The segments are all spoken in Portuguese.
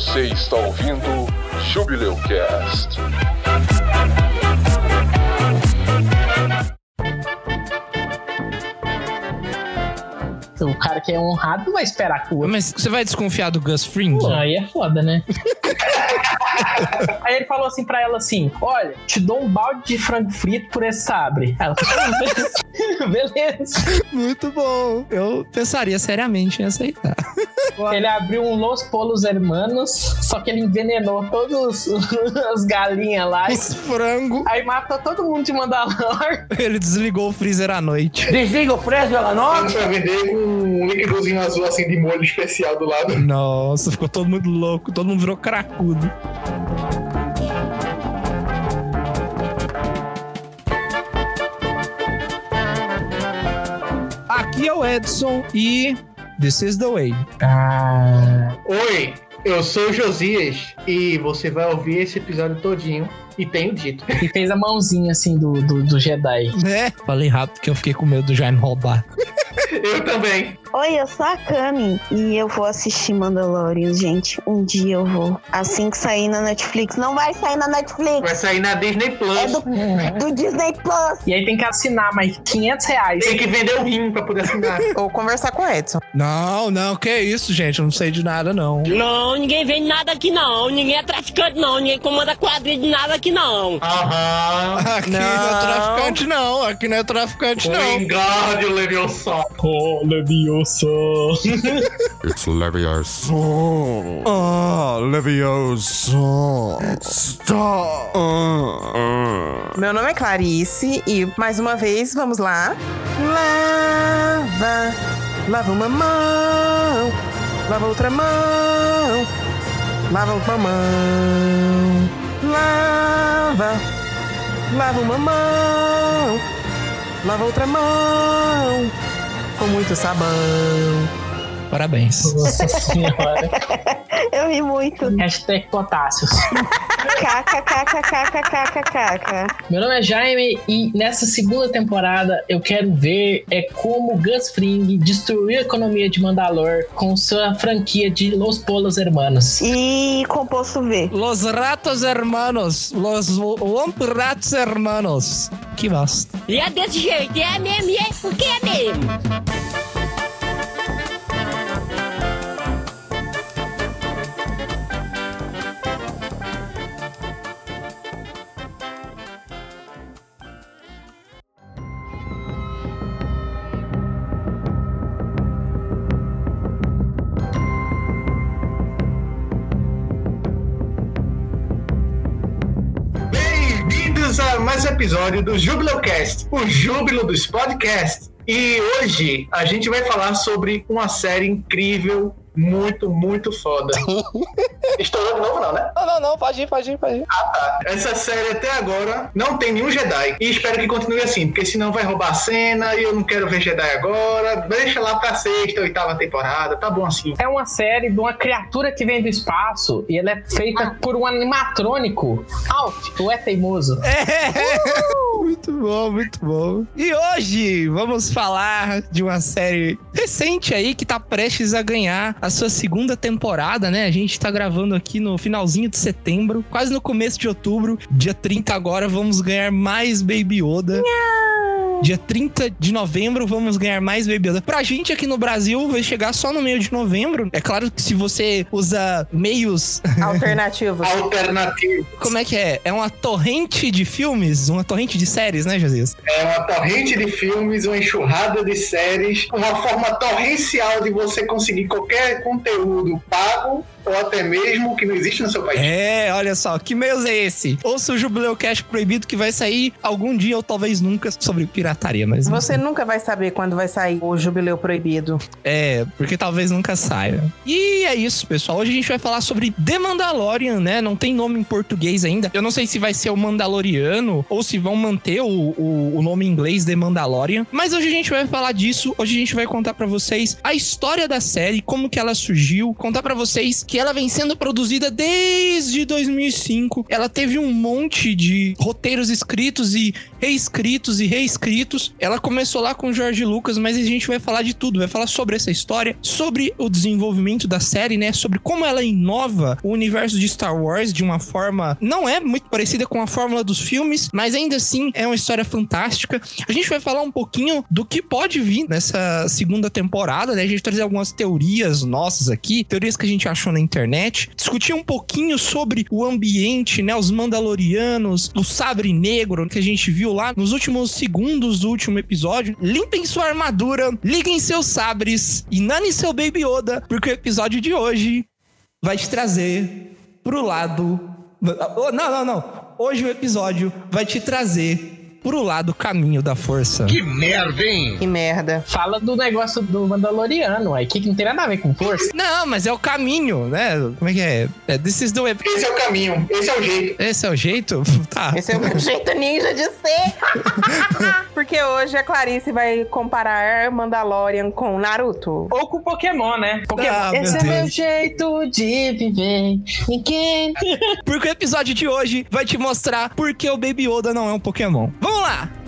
Você está ouvindo Jubileu Cast. O cara que é honrado não vai esperar o outro. Mas você vai desconfiar do Gus Fring? Pô, aí é foda, né? aí ele falou assim pra ela assim: Olha, te dou um balde de frango frito por esse sabre. Ela falou, beleza. Muito bom. Eu pensaria seriamente em aceitar. Ele abriu um Los Polos Hermanos, só que ele envenenou todas as galinhas lá. Os frango. Aí matou todo mundo de Mandalor. Ele desligou o freezer à noite. Desliga o freezer ela Dá pra vender com um líquidozinho azul assim de molho especial do lado. Nossa, ficou todo mundo louco. Todo mundo virou cracudo. Aqui é o Edson e This is the way. Ah. Oi, eu sou o Josias e você vai ouvir esse episódio todinho e tenho dito. E fez a mãozinha assim do, do, do Jedi. Né? Falei rápido que eu fiquei com medo do Jaime roubar. Eu também. Oi, eu sou a Cami e eu vou assistir Mandalorian, gente. Um dia eu vou. Assim que sair na Netflix. Não vai sair na Netflix. Vai sair na Disney Plus. É do, do Disney Plus. E aí tem que assinar mais 500 reais. Tem que vender o rim pra poder assinar. Ou conversar com o Edson. Não, não, que isso, gente. Eu não sei de nada, não. Não, ninguém vende nada aqui não. Ninguém é traficante não. Ninguém comanda quadrilha de nada aqui não. Aham. Aqui não. é Não. traficante, não. Aqui não é traficante, não. Engarde Leviosa. Oh, Leviosa. It's Leviosa. Ah, Leviosa. Stop. Meu nome é Clarice e mais uma vez vamos lá. Lava, lava uma mão, lava outra mão, lava uma mão, lava, lava uma mão, lava outra mão, com muito sabão. Parabéns. Nossa senhora. Eu ri muito. Hashtag potássios. KKKKKKKK. Meu nome é Jaime e nessa segunda temporada eu quero ver é como Gus Fring destruiu a economia de Mandalor com sua franquia de Los Polos Hermanos. E composto V. Los ratos hermanos. Los Womp ratos hermanos. Que bosta. E é desse jeito. É mesmo, é porque é mesmo. Episódio do Jubileu Cast, o júbilo dos podcasts. E hoje a gente vai falar sobre uma série incrível, muito, muito foda. Estourou de novo não, né? Não, não, não, pode ir, pode ir, pode ir. Essa série até agora não tem nenhum Jedi. E espero que continue assim, porque senão vai roubar a cena e eu não quero ver Jedi agora. Deixa lá pra sexta, oitava temporada, tá bom assim. É uma série de uma criatura que vem do espaço e ela é feita por um animatrônico. Alt, tu é teimoso. Muito bom, muito bom. E hoje vamos falar de uma série recente aí que tá prestes a ganhar a sua segunda temporada, né? A gente tá gravando aqui no finalzinho de setembro, quase no começo de outubro. Dia 30 agora vamos ganhar mais Baby Yoda. Dia 30 de novembro vamos ganhar mais Baby Yoda. Pra gente aqui no Brasil vai chegar só no meio de novembro. É claro que se você usa meios Alternativos. Alternativo. como é que é? É uma torrente de filmes, uma torrente de séries, né, Jesus? É uma torrente de filmes, uma enxurrada de séries, uma forma torrencial de você conseguir qualquer conteúdo pago ou até mesmo que não existe no seu país. É, olha só, que meios é esse? Ouça o Jubileu Cash Proibido que vai sair algum dia ou talvez nunca sobre pirataria, mas Você nunca vai saber quando vai sair o Jubileu Proibido. É, porque talvez nunca saia. E é isso, pessoal. Hoje a gente vai falar sobre The Mandalorian, né? Não tem nome em português ainda. Eu não sei se vai ser o Mandaloriano ou se vão manter o, o, o nome em inglês The Mandalorian. Mas hoje a gente vai falar disso. Hoje a gente vai contar pra vocês a história da série, como que ela surgiu, contar pra vocês que ela vem sendo produzida desde 2005. Ela teve um monte de roteiros escritos e reescritos e reescritos. Ela começou lá com George Lucas, mas a gente vai falar de tudo. Vai falar sobre essa história, sobre o desenvolvimento da série, né? Sobre como ela inova o universo de Star Wars de uma forma. Não é muito parecida com a fórmula dos filmes, mas ainda assim é uma história fantástica. A gente vai falar um pouquinho do que pode vir nessa segunda temporada, né? A gente trazer algumas teorias nossas aqui, teorias que a gente achou na internet, discutir um pouquinho sobre o ambiente, né? Os Mandalorianos, o Sabre Negro que a gente viu lá nos últimos segundos do último episódio. Limpem sua armadura, liguem seus sabres e nane seu Baby Yoda, porque o episódio de hoje vai te trazer pro lado. Não, não, não. Hoje o episódio vai te trazer pro lado caminho da força. Que merda. Fala do negócio do Mandaloriano, aí que não tem nada a ver com força. Não, mas é o caminho, né? Como é que é? é this is the way. Esse é o caminho, esse é o jeito. Esse é o jeito? Tá. Esse é o meu jeito ninja de ser. Porque hoje a Clarice vai comparar Mandalorian com Naruto. Ou com Pokémon, né? Pokémon. Ah, meu Esse é Deus. meu jeito de viver. Ninguém. Porque o episódio de hoje vai te mostrar por que o Baby Yoda não é um Pokémon. Vamos lá! Vamos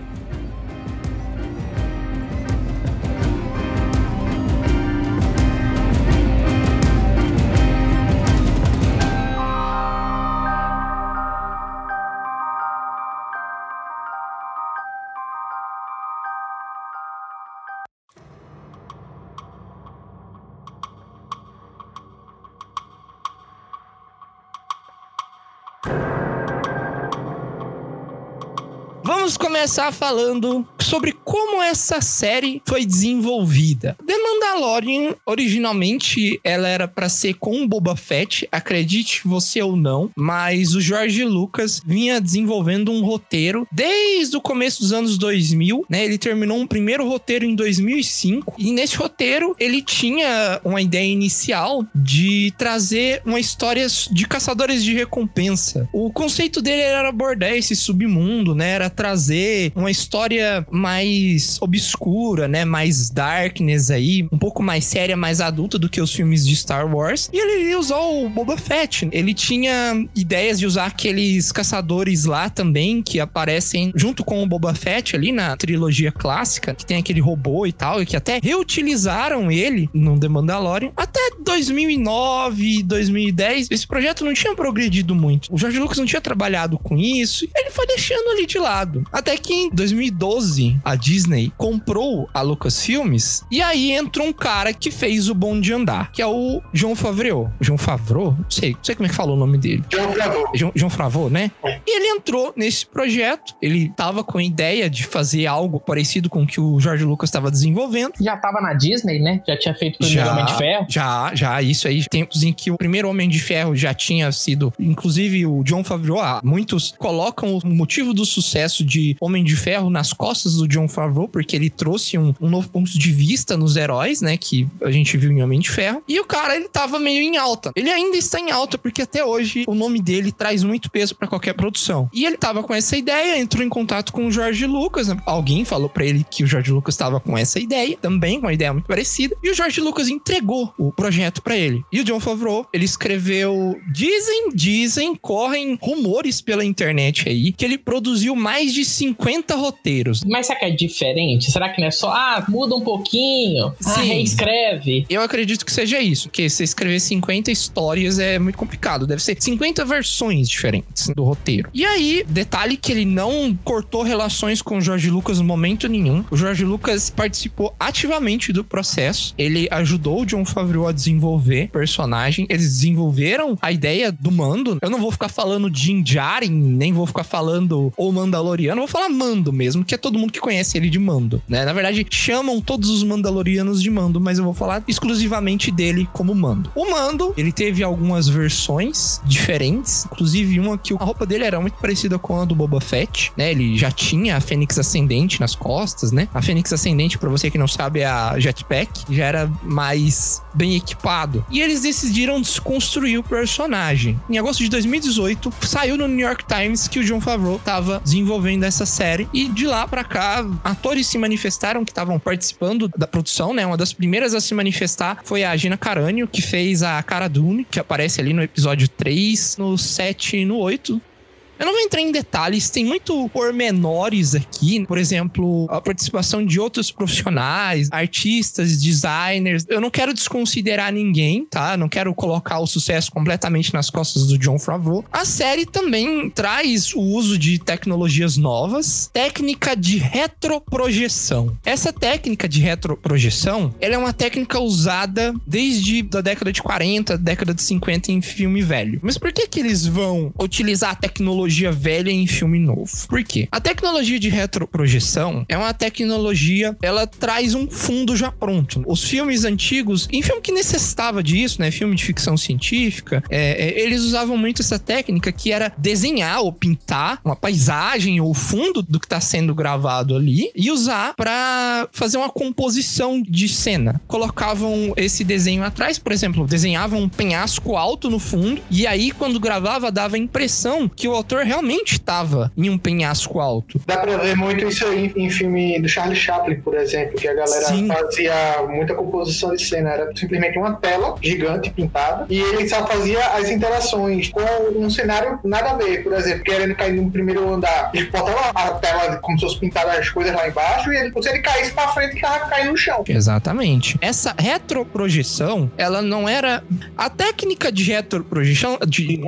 começar falando sobre como essa série foi desenvolvida. The Mandalorian, originalmente, ela era pra ser com o Boba Fett, acredite você ou não, mas o George Lucas vinha desenvolvendo um roteiro desde o começo dos anos 2000, né? Ele terminou um primeiro roteiro em 2005 e nesse roteiro ele tinha uma ideia inicial de trazer uma história de caçadores de recompensa. O conceito dele era abordar esse submundo, né? Era trazer uma história mais obscura, né? Mais darkness aí, um pouco mais séria, mais adulta do que os filmes de Star Wars. E ele ia usar o Boba Fett. Ele tinha ideias de usar aqueles caçadores lá também, que aparecem junto com o Boba Fett ali na trilogia clássica, que tem aquele robô e tal, e que até reutilizaram ele no The Mandalorian. Até 2009, 2010, esse projeto não tinha progredido muito. O George Lucas não tinha trabalhado com isso, ele foi deixando ali de lado. Até que em 2012, a Disney comprou a Lucasfilmes, e aí entrou um cara que fez o Bom de Andar, que é o João Favreau. João Favreau? Não sei, não sei como é que falou o nome dele. João Favreau. João, João Favreau, né? E ele entrou nesse projeto. Ele tava com a ideia de fazer algo parecido com o que o George Lucas estava desenvolvendo. Já tava na Disney, né? Já tinha feito o primeiro Homem de Ferro. Já, já, isso aí. Tempos em que o primeiro Homem de Ferro já tinha sido. Inclusive, o John Favreau, ah, muitos colocam o motivo do sucesso de Homem de Ferro nas costas do John Favreau, porque ele trouxe um, um novo ponto de vista nos heróis, né? Que a gente viu em Homem de Ferro. E o cara, ele tava meio em alta. Ele ainda está em alta, porque até hoje o nome dele traz muito peso pra qualquer produção. E ele tava com essa ideia, entrou em contato com o George Lucas. né? Alguém falou pra ele que o George Lucas tava com essa ideia, também com uma ideia muito parecida. E o George Lucas entregou o projeto pra ele. E o John Favreau, ele escreveu. Dizem, dizem, correm rumores pela internet aí que ele produziu mais de 50 roteiros. Mas será que é diferente? Será que não é só, ah, muda um pouquinho, ah, Sim. reescreve? Eu acredito que seja isso, porque você escrever 50 histórias é muito complicado. Deve ser 50 versões diferentes do roteiro. E aí, detalhe que ele não cortou relações com o Jorge Lucas no momento nenhum. O Jorge Lucas participou ativamente do processo. Ele ajudou o John Favreau a desenvolver personagem. Eles desenvolveram a ideia do mando. Eu não vou ficar falando Din Djarin, nem vou ficar falando o Mandaloriano. Vou falar Mando mesmo, que é todo mundo que conhece ele de Mando, né? Na verdade, chamam todos os Mandalorianos de Mando, mas eu vou falar exclusivamente dele como Mando. O Mando, ele teve algumas versões diferentes, inclusive uma que a roupa dele era muito parecida com a do Boba Fett, né? Ele já tinha a Fênix Ascendente nas costas, né? A Fênix Ascendente, pra você que não sabe, é a Jetpack, já era mais bem equipado. E eles decidiram desconstruir o personagem. Em agosto de 2018, saiu no New York Times que o John Favreau tava desenvolvendo essa série e de lá pra cá, atores se manifestaram que estavam participando da produção, né? Uma das primeiras a se manifestar foi a Gina Carânio, que fez a Cara Dune, que aparece ali no episódio 3, no 7 e no 8. Eu não vou entrar em detalhes, tem muito pormenores aqui, por exemplo, a participação de outros profissionais, artistas, designers. Eu não quero desconsiderar ninguém, tá? Não quero colocar o sucesso completamente nas costas do John Favreau. A série também traz o uso de tecnologias novas, técnica de retroprojeção. Essa técnica de retroprojeção, ela é uma técnica usada desde a década de 40, década de 50 em filme velho. Mas por que que eles vão utilizar a tecnologia velha em filme novo? Por quê? A tecnologia de retroprojeção é uma tecnologia, ela traz um fundo já pronto. Os filmes antigos, em filme que necessitava disso, né, filme de ficção científica, é, é, eles usavam muito essa técnica que era desenhar ou pintar uma paisagem ou fundo do que está sendo gravado ali e usar para fazer uma composição de cena. Colocavam esse desenho atrás, por exemplo, desenhavam um penhasco alto no fundo e aí quando gravava dava a impressão que o autor realmente estava em um penhasco alto. Dá pra ver muito isso aí em filme do Charlie Chaplin, por exemplo, que a galera Sim. fazia muita composição de cena. Era simplesmente uma tela gigante pintada e ele só fazia as interações com um cenário nada a ver. Por exemplo, querendo cair no primeiro andar, ele botava a tela como se fosse pintada as coisas lá embaixo e ele, se ele caísse pra frente, tava caindo no chão. Exatamente. Essa retroprojeção, ela não era a técnica de retroprojeção de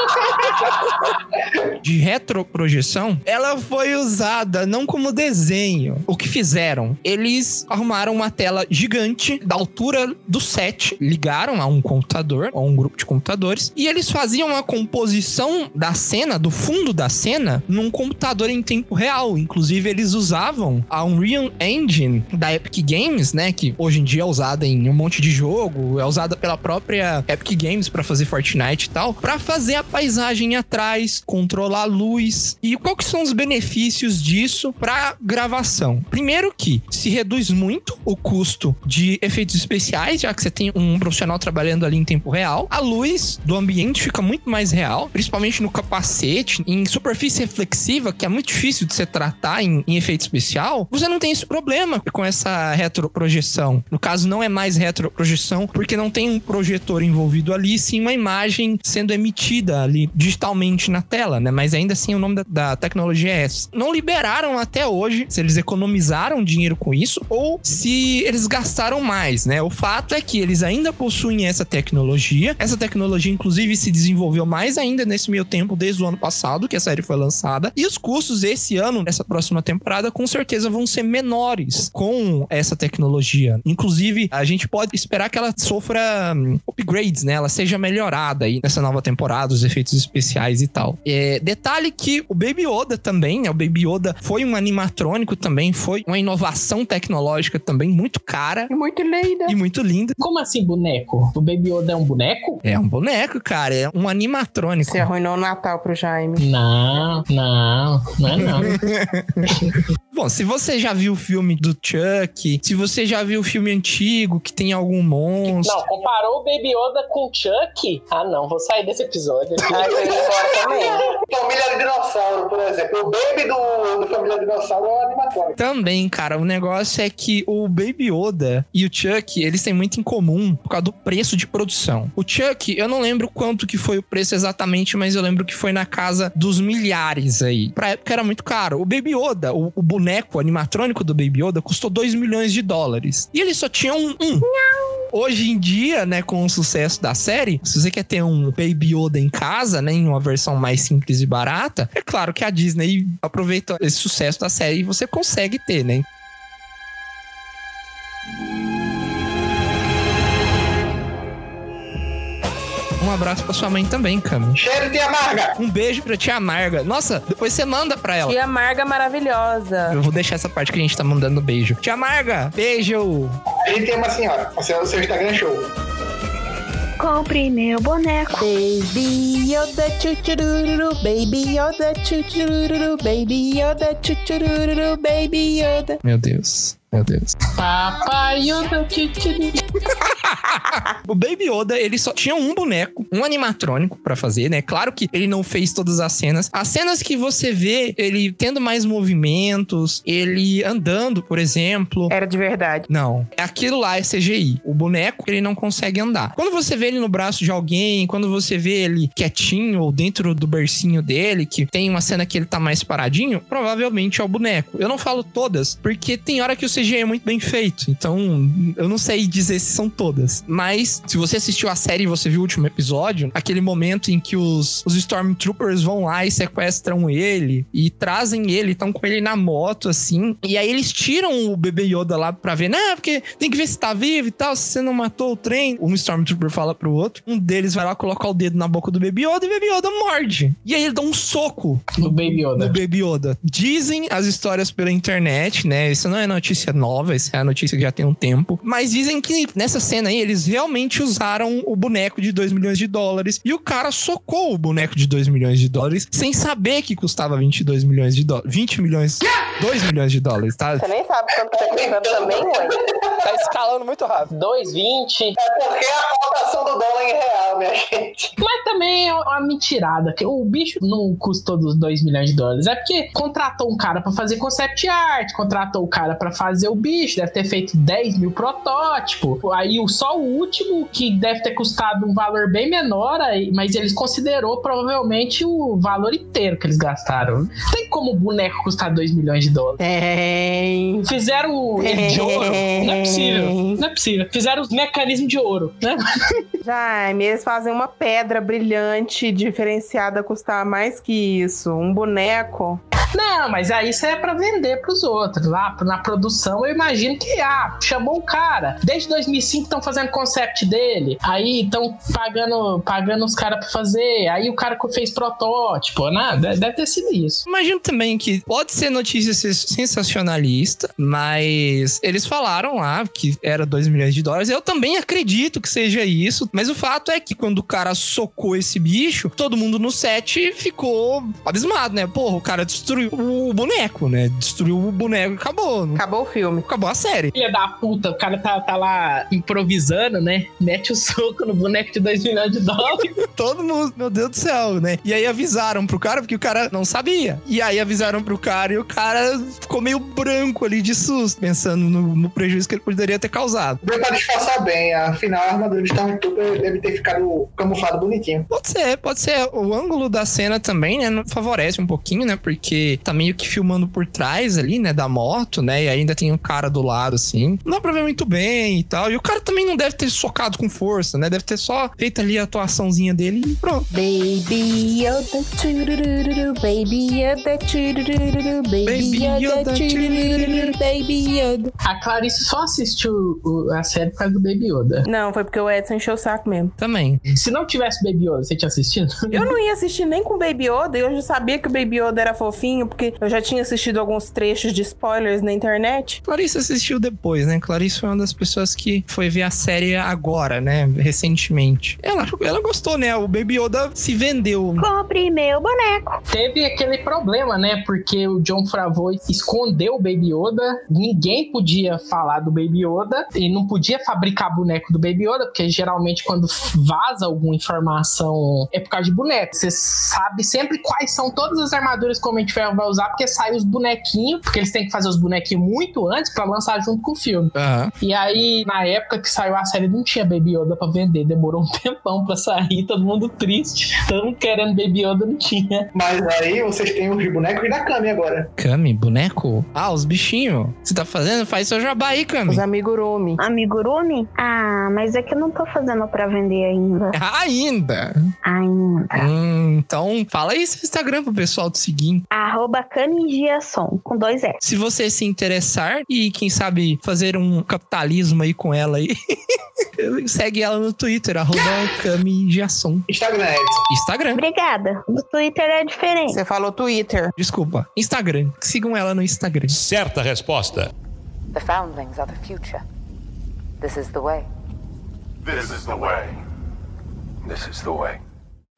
de retroprojeção, ela foi usada não como desenho. O que fizeram? Eles arrumaram uma tela gigante da altura do set, ligaram a um computador, a um grupo de computadores, e eles faziam uma composição da cena, do fundo da cena, num computador em tempo real. Inclusive, eles usavam a Unreal Engine da Epic Games, né, que hoje em dia é usada em um monte de jogo, é usada pela própria Epic Games para fazer Fortnite e tal, para fazer a paisagem atrás, controlar a luz. E que são os benefícios disso para gravação? Primeiro que se reduz muito o custo de efeitos especiais, já que você tem um profissional trabalhando ali em tempo real. A luz do ambiente fica muito mais real, principalmente no capacete, em superfície reflexiva, que é muito difícil de você tratar em, em efeito especial. Você não tem esse problema com essa retroprojeção. No caso, não é mais retroprojeção, porque não tem um projetor envolvido ali, sim uma imagem sendo emitida ali digitalmente na tela, né? Mas ainda assim o nome da, da tecnologia é essa. Não liberaram até hoje se eles economizaram dinheiro com isso ou se eles gastaram mais, né? O fato é que eles ainda possuem essa tecnologia. Essa tecnologia, inclusive, se desenvolveu mais ainda nesse meio tempo, desde o ano passado, que a série foi lançada. E os custos esse ano, nessa próxima temporada, com certeza vão ser menores com essa tecnologia. Inclusive, a gente pode esperar que ela sofra hum, upgrades, né? Ela seja melhorada aí nessa nova temporada, os efeitos especiais e tal. É, detalhe que o Baby Yoda também, né? O Baby Yoda foi um animatrônico também, foi uma inovação tecnológica também muito cara E muito linda. e muito linda. Como assim, boneco? O Baby Yoda é um boneco? É um boneco, cara, é um animatrônico. Você arruinou o Natal pro Jaime. Não, não, não é não. Bom, se você já viu o filme do Chuck, se você já viu o filme antigo que tem algum monstro. Não, comparou o Baby Yoda com o Chuck? Ah, não, vou sair desse episódio. Eu embora também. Família Dinossauro, por exemplo. O baby do, do Família Dinossauro é o animatrônico. Também, cara, o negócio é que o Baby Yoda e o Chuck, eles têm muito em comum por causa do preço de produção. O Chuck, eu não lembro quanto que foi o preço exatamente, mas eu lembro que foi na casa dos milhares aí. Pra época era muito caro. O Baby Yoda, o, o boneco animatrônico do Baby Yoda, custou 2 milhões de dólares. E eles só tinham um. um. Hoje em dia, né, com o sucesso da série, se você quer ter um Baby Yoda em casa, né, em uma versão mais simples e barata, é claro que a Disney aproveita esse sucesso da série e você consegue ter, né? Um abraço pra sua mãe também, Cami. Cheiro de amarga. Um beijo pra tia Marga. Nossa, depois você manda pra ela. Tia Marga maravilhosa. Eu vou deixar essa parte que a gente tá mandando beijo. Tia Marga, beijo! A gente tem uma senhora. O seu, o seu Instagram é show. Compre meu boneco. Baby Yoda chuchururu, Baby Yoda chuchururu, Baby Yoda chuchururu, Baby Yoda. Meu Deus, meu Deus. Papai Yoda, tchutchuru. o Baby Yoda, ele só tinha um boneco, um animatrônico pra fazer, né? Claro que ele não fez todas as cenas. As cenas que você vê ele tendo mais movimentos, ele andando, por exemplo. Era de verdade. Não, aquilo lá é CGI. O boneco, ele não consegue andar. Quando você vê ele no braço de alguém, quando você vê ele quietinho ou dentro do bercinho dele, que tem uma cena que ele tá mais paradinho, provavelmente é o boneco. Eu não falo todas, porque tem hora que o CGI é muito bem feito. Então, eu não sei dizer se são todas. Mas, se você assistiu a série e você viu o último episódio, aquele momento em que os, os Stormtroopers vão lá e sequestram ele e trazem ele, estão com ele na moto, assim. E aí eles tiram o bebê Yoda lá pra ver, né? Porque tem que ver se tá vivo e tal, se você não matou o trem. Um Stormtrooper fala pro outro. Um deles vai lá colocar o dedo na boca do bebê Yoda e o bebê Yoda morde. E aí ele dá um soco Do Baby Yoda. no Baby Yoda. Dizem as histórias pela internet, né? Isso não é notícia nova, isso é a notícia que já tem um tempo. Mas dizem que nessa cena aí, eles realmente usaram o boneco de 2 milhões de dólares. E o cara socou o boneco de 2 milhões de dólares sem saber que custava 22 milhões de dólares. 20 milhões. 2 milhões de dólares, tá? Você nem sabe quanto tá custando também, mãe. Tá escalando muito rápido. 2,20. É porque a cotação do dólar em real, minha gente. Mas também é uma mentirada. que O bicho não custou dos 2 milhões de dólares. É porque contratou um cara pra fazer concept art, contratou o cara pra fazer o bicho, deve ter feito 10 mil protótipos. Aí o- só o último, que deve ter custado um valor bem menor, mas eles considerou provavelmente o valor inteiro que eles gastaram. Não tem como o boneco custar 2 milhões de dólares. Tem. Fizeram ele de ouro? Não é possível. Não é possível. Fizeram os mecanismos de ouro, né? Jaime, eles fazem uma pedra brilhante diferenciada custar mais que isso. Um boneco. Não, mas aí isso é pra vender pros outros. Lá na produção, eu imagino que, ah, chamou o cara. Desde 2005 estão fazendo concept dele. Aí estão pagando, pagando os caras pra fazer. Aí o cara que fez protótipo, né? De- Deve ter sido isso. Imagino também que pode ser notícia sens- sensacionalista, mas eles falaram lá que era 2 milhões de dólares. Eu também acredito que seja isso, mas o fato é que quando o cara socou esse bicho, todo mundo no set ficou abismado, né? Porra, o cara destruiu o boneco, né? Destruiu o boneco e acabou. Acabou o filme. Acabou a série. Filha da puta, o cara tá, tá lá improvisando, né? Mete o soco no boneco de 2 milhões de dólares. Todo mundo, meu Deus do céu, né? E aí avisaram pro cara, porque o cara não sabia. E aí avisaram pro cara e o cara ficou meio branco ali de susto, pensando no, no prejuízo que ele poderia ter causado. Deu pra disfarçar bem. Afinal, a armadura de Stormtrooper deve ter ficado camuflado bonitinho. Pode ser, pode ser. O ângulo da cena também, né, favorece um pouquinho, né, porque tá meio que filmando por trás ali, né, da moto, né, e ainda tem um cara do lado, assim. Não dá pra ver muito bem e tal. E o cara também não deve ter socado com força, né, deve ter só feito ali a atuaçãozinha dele e pronto. Baby Yoda, churururu, Baby Yoda, Baby Baby Yoda, Baby Yoda. A Clarice só assistiu a série por causa do Baby Yoda. Não, foi porque o Edson encheu o saco mesmo. Também. Se não tivesse Baby Yoda, você tinha assistido? Eu não ia assistir nem com o Baby Yoda, e eu já sabia que o Baby Yoda era fofinho, porque eu já tinha assistido alguns trechos de spoilers na internet. Clarice assistiu depois, né? Clarice foi uma das pessoas que foi ver a série agora, né? Recentemente. Ela, ela gostou, né? O Baby Yoda se vendeu. Compre meu boneco. Teve aquele problema, né? Porque o John Favreau escondeu o Baby Yoda, ninguém podia falar do Baby Yoda e não podia fabricar boneco do Baby Yoda, porque geralmente quando vaza alguma informação é por causa de boneco. Você sabe sempre quais são todas as armaduras que o Homem de Vai usar, porque sai os bonequinhos, porque eles têm que fazer os bonequinhos muito antes pra lançar junto com o filme. Aham. E aí, na época que saiu a série, não tinha Baby Yoda pra vender. Demorou um tempão pra sair, todo mundo triste. Todo mundo querendo Baby Yoda, não tinha. Mas aí vocês têm os bonecos da Kami agora. Kami, boneco? Ah, os bichinhos. Você tá fazendo? Faz seu jabá aí, Kami. Os amigurumi. Amigurumi? Ah, mas é que eu não tô fazendo pra vender ainda. Ainda. Ainda. Hum, então, fala aí seu Instagram pro pessoal te seguir. Arroba Camigiason, com dois S. Se você se interessar e, quem sabe, fazer um capitalismo aí com ela aí, segue ela no Twitter, arroba Kami Jasson. Instagram, Edson. Instagram. Obrigada. O Twitter é diferente. Você falou Twitter. Desculpa. Instagram. Sigam ela no Instagram. Certa resposta. The foundlings are the future. This is the way. This is the way. This is the way.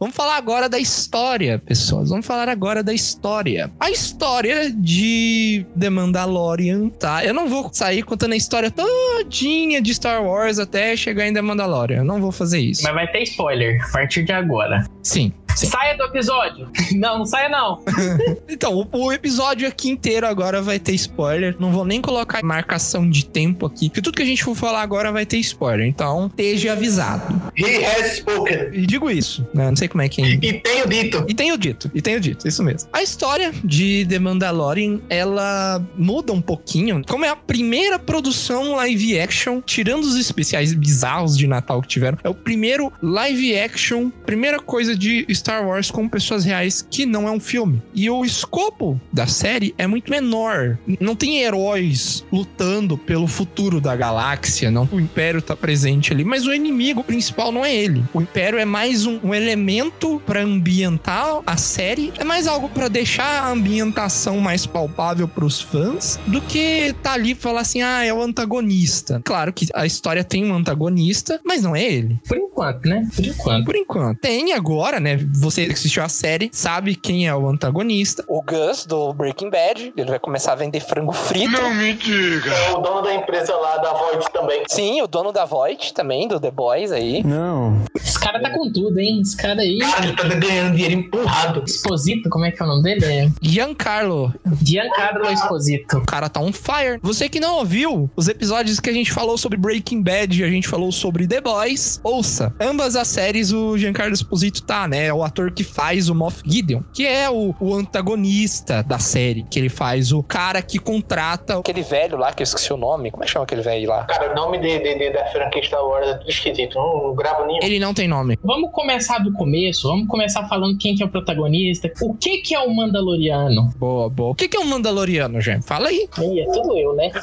Vamos falar agora da história, pessoas. Vamos falar agora da história. A história de The Mandalorian, tá? Eu não vou sair contando a história todinha de Star Wars até chegar em The Mandalorian. Eu não vou fazer isso. Mas vai ter spoiler a partir de agora. Sim. Sim. Saia do episódio. Não, não saia não. então, o, o, episódio aqui inteiro agora vai ter spoiler. Não vou nem colocar marcação de tempo aqui, porque tudo que a gente for falar agora vai ter spoiler. Então, esteja avisado. He has spoken. E digo isso, né? Não sei como é que é. E, tenho dito. E tenho dito. E tenho dito, isso mesmo. A história de The Mandalorian, ela muda um pouquinho. Como é a primeira produção live action, tirando os especiais bizarros de Natal que tiveram, é o primeiro live action, primeira coisa de Star Wars com pessoas reais que não é um filme. E o escopo da série é muito menor. Não tem heróis lutando pelo futuro da galáxia, não. O Império tá presente ali, mas o inimigo principal não é ele. O Império é mais um, um elemento para ambientar a série, é mais algo para deixar a ambientação mais palpável para os fãs do que tá ali falar assim, ah, é o antagonista. Claro que a história tem um antagonista, mas não é ele. Por enquanto, né? Por enquanto. Por enquanto. Tem agora, né? Você que assistiu a série sabe quem é o antagonista. O Gus, do Breaking Bad. Ele vai começar a vender frango frito. Não me diga. É o dono da empresa lá da Void também. Sim, o dono da Void também, do The Boys aí. Não. Esse cara tá com tudo, hein? Esse cara aí. Cara, ele tá ganhando dinheiro empurrado. Exposito, como é que é o nome dele? É Giancarlo. Giancarlo Exposito. O cara tá on fire. Você que não ouviu os episódios que a gente falou sobre Breaking Bad e a gente falou sobre The Boys, ouça. Ambas as séries o Giancarlo Exposito tá, né? É o ator que faz o Moff Gideon, que é o, o antagonista da série, que ele faz o cara que contrata aquele velho lá, que eu esqueci o nome. Como é que chama aquele velho lá? Cara, o nome de, de, de, da franquia Star Wars é tudo esquisito. Não, não gravo nenhum. Ele não tem nome. Vamos começar do começo. Vamos começar falando quem que é o protagonista. O que que é o Mandaloriano? Boa, boa. O que que é um Mandaloriano, gente? Fala aí. É tudo eu, né?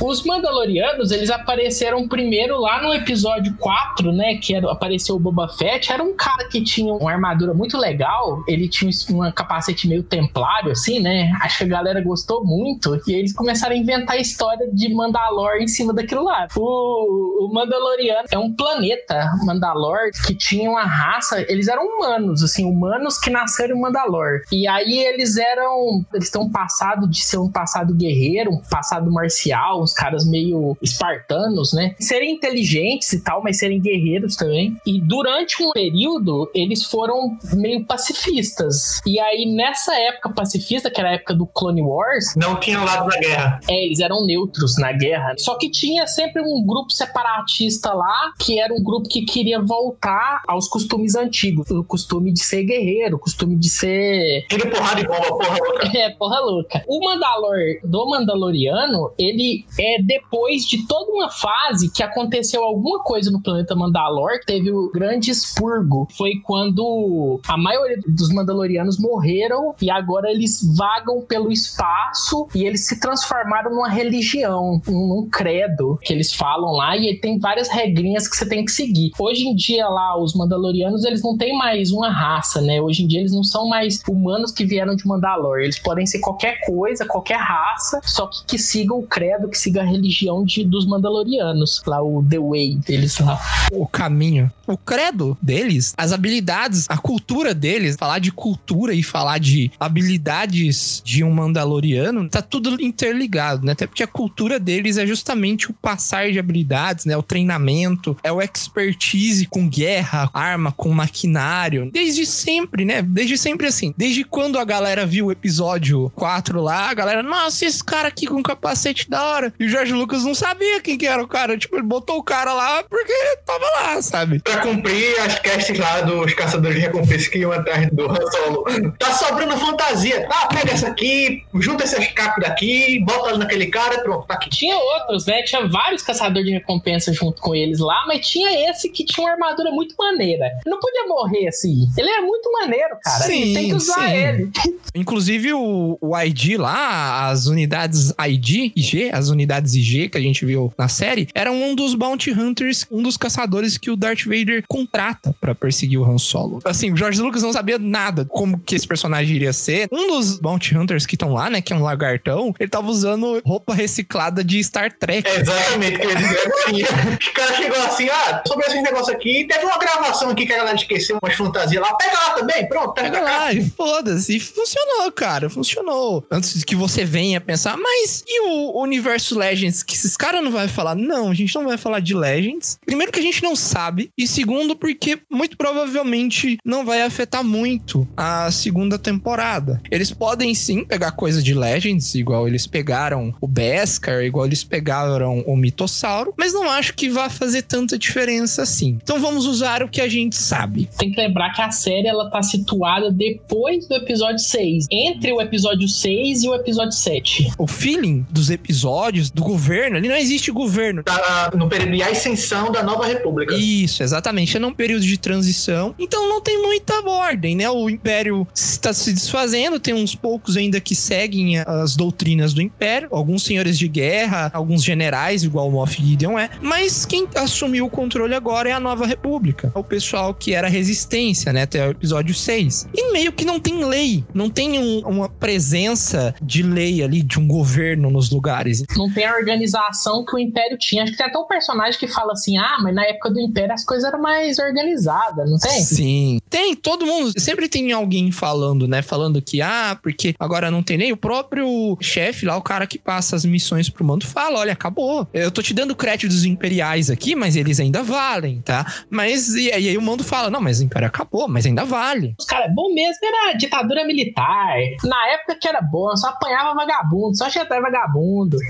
Os Mandalorianos, eles apareceram primeiro lá no episódio 4, né? Que era, apareceu o Boba Fett. Era um cara que tinha uma armadura muito legal. Ele tinha um capacete meio templário, assim, né? Acho que a galera gostou muito. E eles começaram a inventar a história de Mandalor em cima daquilo lá. O, o Mandaloriano é um planeta Mandalor que tinha uma raça. Eles eram humanos, assim, humanos que nasceram em Mandalor. E aí eles eram. Eles têm um passado de ser um passado guerreiro, um passado marcial, uns caras meio espartanos, né? Serem inteligentes e tal, mas serem guerreiros também. E durante um período, eles foram meio pacifistas. E aí, nessa época pacifista, que era a época do Clone Wars. Não tinham lado na guerra. É, eles eram neutros na guerra. Só que tinha sempre um grupo separatista lá, que era um grupo que queria voltar aos costumes antigos. O costume de ser guerreiro, o costume de ser. Tira porrada e bomba, porra louca. É, porra louca. O Mandalor do Mandaloriano, ele é depois de toda uma fase que aconteceu alguma coisa no planeta Mandalor, teve o grande expurgo. Foi quando a maioria dos Mandalorianos morreram e agora eles vagam pelo espaço e eles se transformaram numa religião, num credo que eles falam lá e tem várias regrinhas que você tem que seguir. Hoje em dia lá os Mandalorianos eles não têm mais uma raça, né? Hoje em dia eles não são mais humanos que vieram de Mandalor. Eles podem ser qualquer coisa, qualquer raça, só que que siga o credo, que siga a religião de, dos Mandalorianos, lá o The Way deles lá. O caminho. O credo deles, as habilidades, a cultura deles, falar de cultura e falar de habilidades de um Mandaloriano, tá tudo interligado, né? Até porque a cultura deles é justamente o passar de habilidades, né? O treinamento, é o expertise com guerra, arma, com maquinário. Desde sempre, né? Desde sempre assim. Desde quando a galera viu o episódio 4 lá, a galera, nossa, esse cara aqui com capacete da hora. E o Jorge Lucas não sabia quem que era o cara. Tipo, ele botou o cara lá porque tava lá, sabe? Pra cumprir as quests lá dos caçadores de recompensa que iam atrás do Han Solo. Tá sobrando fantasia. Ah, pega essa aqui, junta esses cacos daqui, bota ali naquele cara, pronto, tá aqui. Tinha outros, né? Tinha vários caçadores de recompensa junto com eles lá, mas tinha esse que tinha uma armadura muito maneira. Não podia morrer assim. Ele é muito maneiro, cara. Sim, tem que usar sim. ele. Inclusive o, o ID lá, as unidades ID, IG, as unidades IG que a gente viu na série, era um dos Bounty Hunters, um dos caçadores que o Darth Vader contrata pra perseguir o Han Solo. Assim, o George Lucas não sabia nada como que esse personagem iria ser. Um dos Bounty Hunters que estão lá, né, que é um lagartão, ele tava usando roupa reciclada de Star Trek. É exatamente o que eu ia dizer agora. O cara chegou assim, ah, sobre esse negócio aqui, teve uma gravação aqui que a galera esqueceu umas fantasias lá, pega lá também, pronto, pega, Pega lá, e foda-se. E funcionou, cara. Funcionou. Antes que você venha pensar, mas e o universo Legends? Que esses caras não vão falar? Não, a gente não vai falar de Legends. Primeiro que a gente não sabe. E segundo, porque muito provavelmente não vai afetar muito a segunda temporada. Eles podem sim pegar coisa de Legends, igual eles pegaram o Beskar, igual eles pegaram o Mitossauro, mas não acho que vá fazer tanta diferença assim. Então vamos usar o que a gente sabe. Tem que lembrar que a série ela tá situada depois do episódio 6, entre o episódio 6 e o episódio 7. O feeling dos episódios do governo, ali não existe governo. Tá no período de ascensão da nova república. Isso, exatamente. É num período de transição. Então não tem muita ordem, né? O Império está se desfazendo, tem uns poucos ainda que seguem as doutrinas do Império. Alguns senhores de guerra, alguns generais, igual o Moff Gideon é. Mas quem assumiu o controle agora é a nova república. O pessoal que era resistência, né? Até o episódio 6. E meio que não tem lei. Não tem um- uma presença de lei ali, de um governo nos lugares. Não tem a organização que o Império tinha. Acho que tem até um personagem que fala assim: ah, mas na época do Império as coisas eram mais organizadas, não tem? Sim. Tem, todo mundo. Sempre tem alguém falando, né? Falando que, ah, porque agora não tem nem o próprio chefe lá, o cara que passa as missões pro mando, fala: olha, acabou. Eu tô te dando créditos imperiais aqui, mas eles ainda valem, tá? Mas e, e aí o mando fala: não, mas o império acabou, mas ainda vale. Os caras, bom mesmo era ditadura militar. Na época que era bom, só apanhava vagabundo, só chetava vagabundo.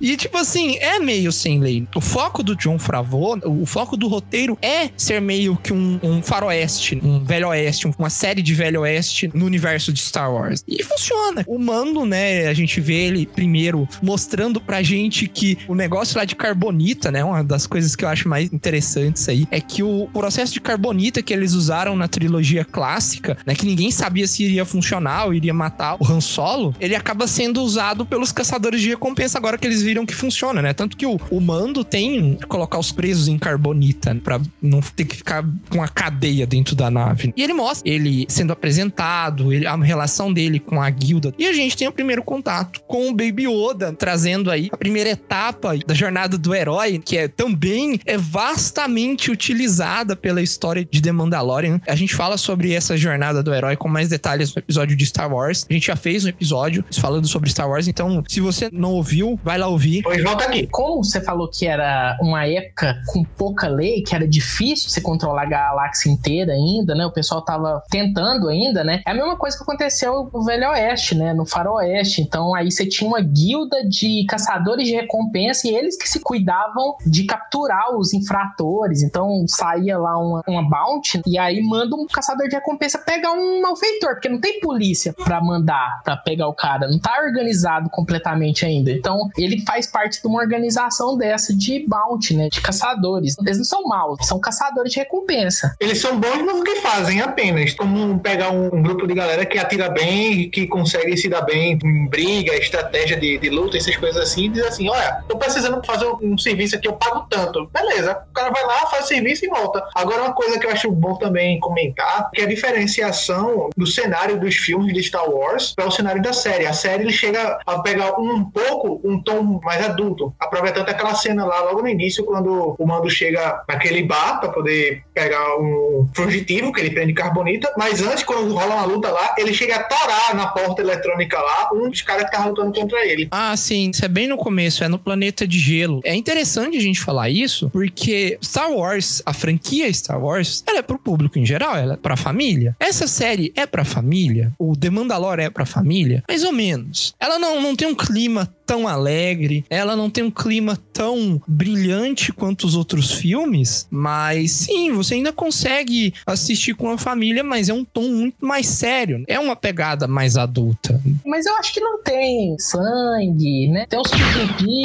E tipo assim, é meio sem lei. O foco do John Favreau, o foco do roteiro é ser meio que um, um faroeste, um velho oeste, um- uma série de velho oeste no universo de Star Wars. E funciona. O Mando, né, a gente vê ele primeiro mostrando pra gente que o negócio lá de carbonita, né, uma das coisas que eu acho mais interessantes aí, é que o processo de carbonita que eles usaram na trilogia clássica, né, que ninguém sabia se iria funcionar ou iria matar o Han Solo, ele acaba sendo usado pelos caçadores de recompensa agora que eles viram que funciona, né? Tanto que o, o mando tem que colocar os presos em carbonita né, pra não ter que ficar com a cadeia dentro da nave. E ele mostra ele sendo apresentado, ele- a relação dele com a guilda. E a gente tem o primeiro contato com o Baby Yoda, trazendo aí a primeira etapa da jornada do herói, que é também é vastamente utilizada pela história de The Mandalorian. A gente fala sobre essa jornada do herói com mais detalhes no episódio de Star Wars. A gente já fez um episódio falando sobre Star Wars, então se você não ouviu, vai lá ouvir. Pois volta aqui. Como você falou que era uma época com pouca lei, que era difícil você controlar a galáxia inteira ainda, né? O pessoal tava tentando ainda, né? É a mesma coisa que aconteceu no Velho Oeste, né? No Faroeste. Então aí você tinha uma guilda de caçadores de recompensa e eles que se cuidavam de capturar os infratores. Então saía lá uma, uma bounty e aí manda um caçador de recompensa pegar um malfeitor, porque não tem polícia pra mandar pra pegar o cara. Não tá organizado completamente ainda. Então ele faz parte de uma organização dessa de bounty, né? De caçadores. Eles não são maus, são caçadores de recompensa. Eles são bons no que fazem apenas. Como pegar um, um grupo de galera que atira bem, que consegue se dar bem em briga, estratégia de, de luta, essas coisas assim, e diz assim: olha, tô precisando fazer um serviço aqui, eu pago tanto. Beleza, o cara vai lá, faz o serviço e volta. Agora, uma coisa que eu acho bom também comentar, que é a diferenciação do cenário dos filmes de Star Wars para o cenário da série. A série ele chega a pegar um pouco um tom mais adulto, aproveitando aquela cena lá logo no início, quando o mando chega naquele bar para poder pegar um fugitivo que ele prende carbonita, mas antes, quando rola uma luta lá, ele chega a torar na porta eletrônica lá um dos caras que tá lutando contra ele. Ah, sim, isso é bem no começo, é no planeta de gelo. É interessante a gente falar isso, porque Star Wars, a franquia Star Wars, ela é pro público em geral, ela é pra família. Essa série é pra família, o The Mandalorian é pra família, mais ou menos. Ela não, não tem um clima tão alegre, ela não tem um clima tão brilhante quanto os outros filmes, mas sim, você ainda consegue assistir com a família, mas é um tom muito mais sério, é uma pegada mais adulta. Mas eu acho que não tem sangue, né? Tem uns pipi.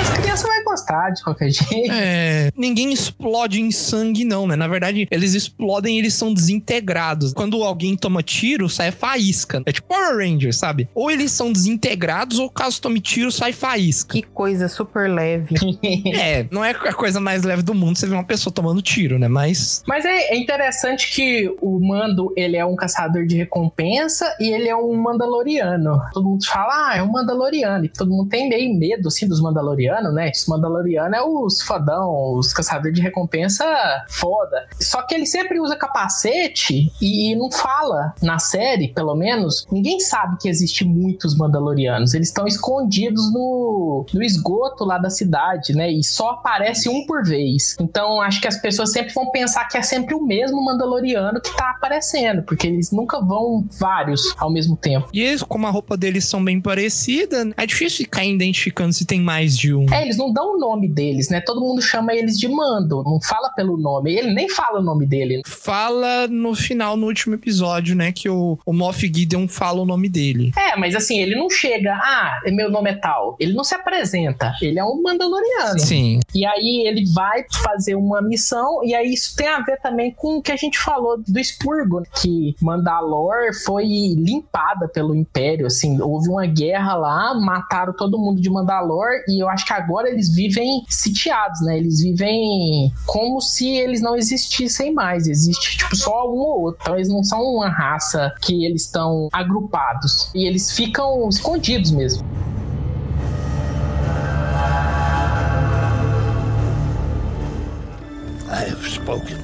As crianças vão mostrar de qualquer jeito. É, ninguém explode em sangue, não, né? Na verdade, eles explodem e eles são desintegrados. Quando alguém toma tiro, sai faísca. É tipo Power Rangers, sabe? Ou eles são desintegrados, ou caso tome tiro, sai faísca. Que coisa super leve. É, não é a coisa mais leve do mundo você ver uma pessoa tomando tiro, né? Mas. Mas é, é interessante que o Mando, ele é um caçador de recompensa e ele é um Mandaloriano. Todo mundo fala, ah, é um Mandaloriano. E todo mundo tem meio medo, assim, dos Mandalorianos, né? Os Mandalorianos é os fodão, os caçadores de recompensa foda. Só que ele sempre usa capacete e não fala na série, pelo menos. Ninguém sabe que existe muitos Mandalorianos. Eles estão escondidos no, no esgoto lá da cidade, né? E só aparece um por vez. Então acho que as pessoas sempre vão pensar que é sempre o mesmo Mandaloriano que tá aparecendo, porque eles nunca vão vários ao mesmo tempo. E eles, como a roupa deles são bem parecida, é difícil ficar identificando se tem mais de um. É, eles não dão o nome deles, né? Todo mundo chama eles de Mando, não fala pelo nome. Ele nem fala o nome dele. Fala no final, no último episódio, né? Que o, o Moff Gideon fala o nome dele. É, mas assim, ele não chega, ah, meu nome é tal. Ele não se apresenta. Ele é um Mandaloriano. Sim. E aí ele vai fazer uma missão, e aí isso tem a ver também com o que a gente falou do expurgo, que Mandalor foi limpada pelo Império, assim, houve uma guerra lá, mataram todo mundo de Mandalor, e eu acho que agora eles vivem sitiados, né? Eles vivem como se eles não existissem mais, existe tipo só um ou outro. Então eles não são uma raça que eles estão agrupados, e eles ficam escondidos mesmo. I have spoken.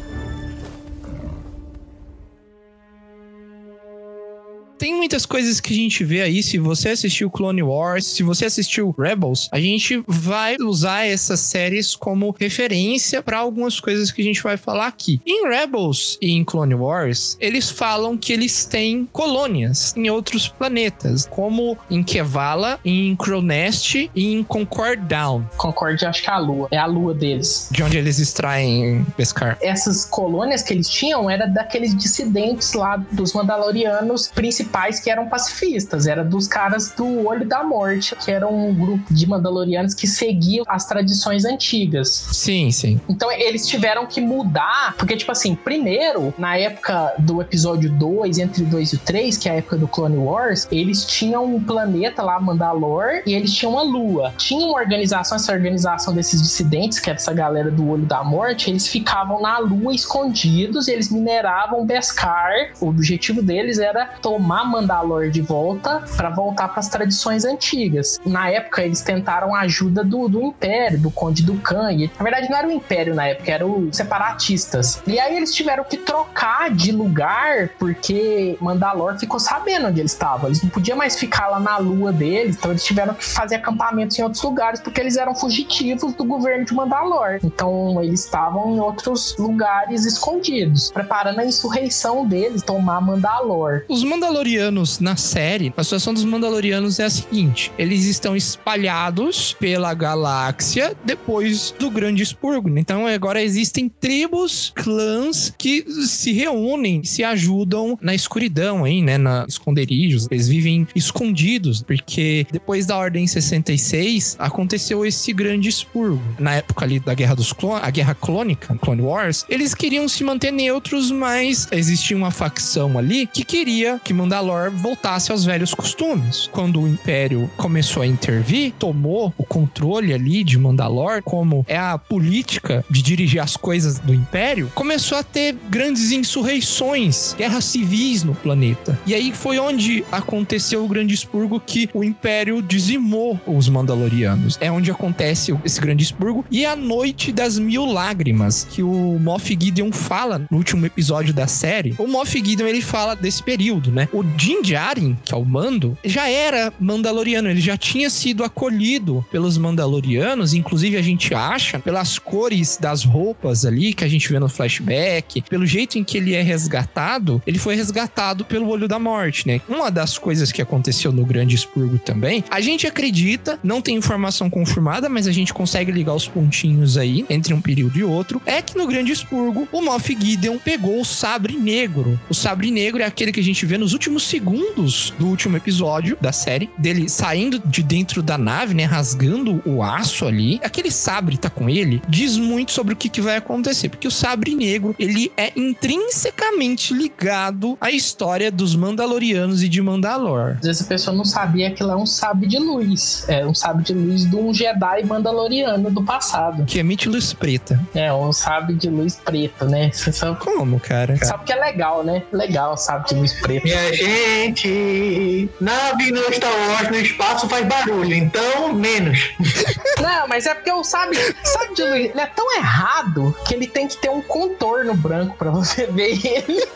Tem muitas coisas que a gente vê aí. Se você assistiu Clone Wars, se você assistiu Rebels, a gente vai usar essas séries como referência para algumas coisas que a gente vai falar aqui. Em Rebels e em Clone Wars, eles falam que eles têm colônias em outros planetas, como em Kevala, em Cronest e em Concord Down. Concord, acho que é a lua. É a lua deles. De onde eles extraem Beskar. Essas colônias que eles tinham era daqueles dissidentes lá dos Mandalorianos principais que eram pacifistas, era dos caras do Olho da Morte, que era um grupo de Mandalorianos que seguiam as tradições antigas. Sim, sim. Então eles tiveram que mudar, porque, tipo assim, primeiro, na época do episódio 2, entre o 2 e o 3, que é a época do Clone Wars, eles tinham um planeta lá, Mandalor, e eles tinham uma lua. Tinha uma organização, essa organização desses dissidentes, que é essa galera do Olho da Morte, eles ficavam na lua escondidos, e eles mineravam Beskar. O objetivo deles era tomar Mandalor de volta para voltar para as tradições antigas. Na época, eles tentaram a ajuda do, do Império, do Conde do Khan. E, na verdade, não era o Império na época, eram os separatistas. E aí eles tiveram que trocar de lugar porque Mandalor ficou sabendo onde eles estavam. Eles não podiam mais ficar lá na lua deles, então eles tiveram que fazer acampamentos em outros lugares porque eles eram fugitivos do governo de Mandalor. Então eles estavam em outros lugares escondidos, preparando a insurreição deles, tomar Mandalor. Os Mandalorianos na série, a situação dos Mandalorianos é a seguinte: eles estão espalhados pela galáxia depois do Grande Expurgo. Então agora existem tribos, clãs que se reúnem, se ajudam na escuridão aí, né, na esconderijos. Eles vivem escondidos porque depois da Ordem 66 aconteceu esse Grande Expurgo. Na época ali da Guerra dos Clones, a Guerra Clônica, Clone Wars, eles queriam se manter neutros, mas existia uma facção ali que queria que Mandalor voltasse aos velhos costumes. Quando o Império começou a intervir, tomou o controle ali de Mandalor, como é a política de dirigir as coisas do Império, começou a ter grandes insurreições, guerras civis no planeta. E aí foi onde aconteceu o grande expurgo que o Império dizimou os Mandalorianos. É onde acontece esse grande expurgo e a Noite das Mil Lágrimas, que o Moff Gideon fala no último episódio da série. O Moff Gideon ele fala desse período, né? O Din Djarin, que é o Mando, já era Mandaloriano, ele já tinha sido acolhido pelos Mandalorianos, inclusive a gente acha pelas cores das roupas ali que a gente vê no flashback, pelo jeito em que ele é resgatado, ele foi resgatado pelo Olho da Morte, né? Uma das coisas que aconteceu no Grande Expurgo também, a gente acredita, não tem informação confirmada, mas a gente consegue ligar os pontinhos aí entre um período e outro, é que no Grande Expurgo o Moff Gideon pegou o Sabre Negro. O Sabre Negro é aquele que a gente vê nos últimos últimos segundos do último episódio da série, dele saindo de dentro da nave, né? Rasgando o aço ali. Aquele sabre tá com ele, diz muito sobre o que, que vai acontecer. Porque o sabre negro, ele é intrinsecamente ligado à história dos Mandalorianos e de Mandalor. Às vezes a pessoa não sabia que lá é um sabre de luz. É um sabre de luz de um Jedi mandaloriano do passado. Que emite luz preta. É, um sabre de luz preto, né? Você sabe, Como, cara? sabe que é legal, né? Legal o sabre de luz preto. Minha gente, nave no Star Wars no espaço faz barulho, então menos. Não, mas é porque o sabre, sabre de luz ele é tão errado que ele tem que ter um contorno branco pra você ver ele.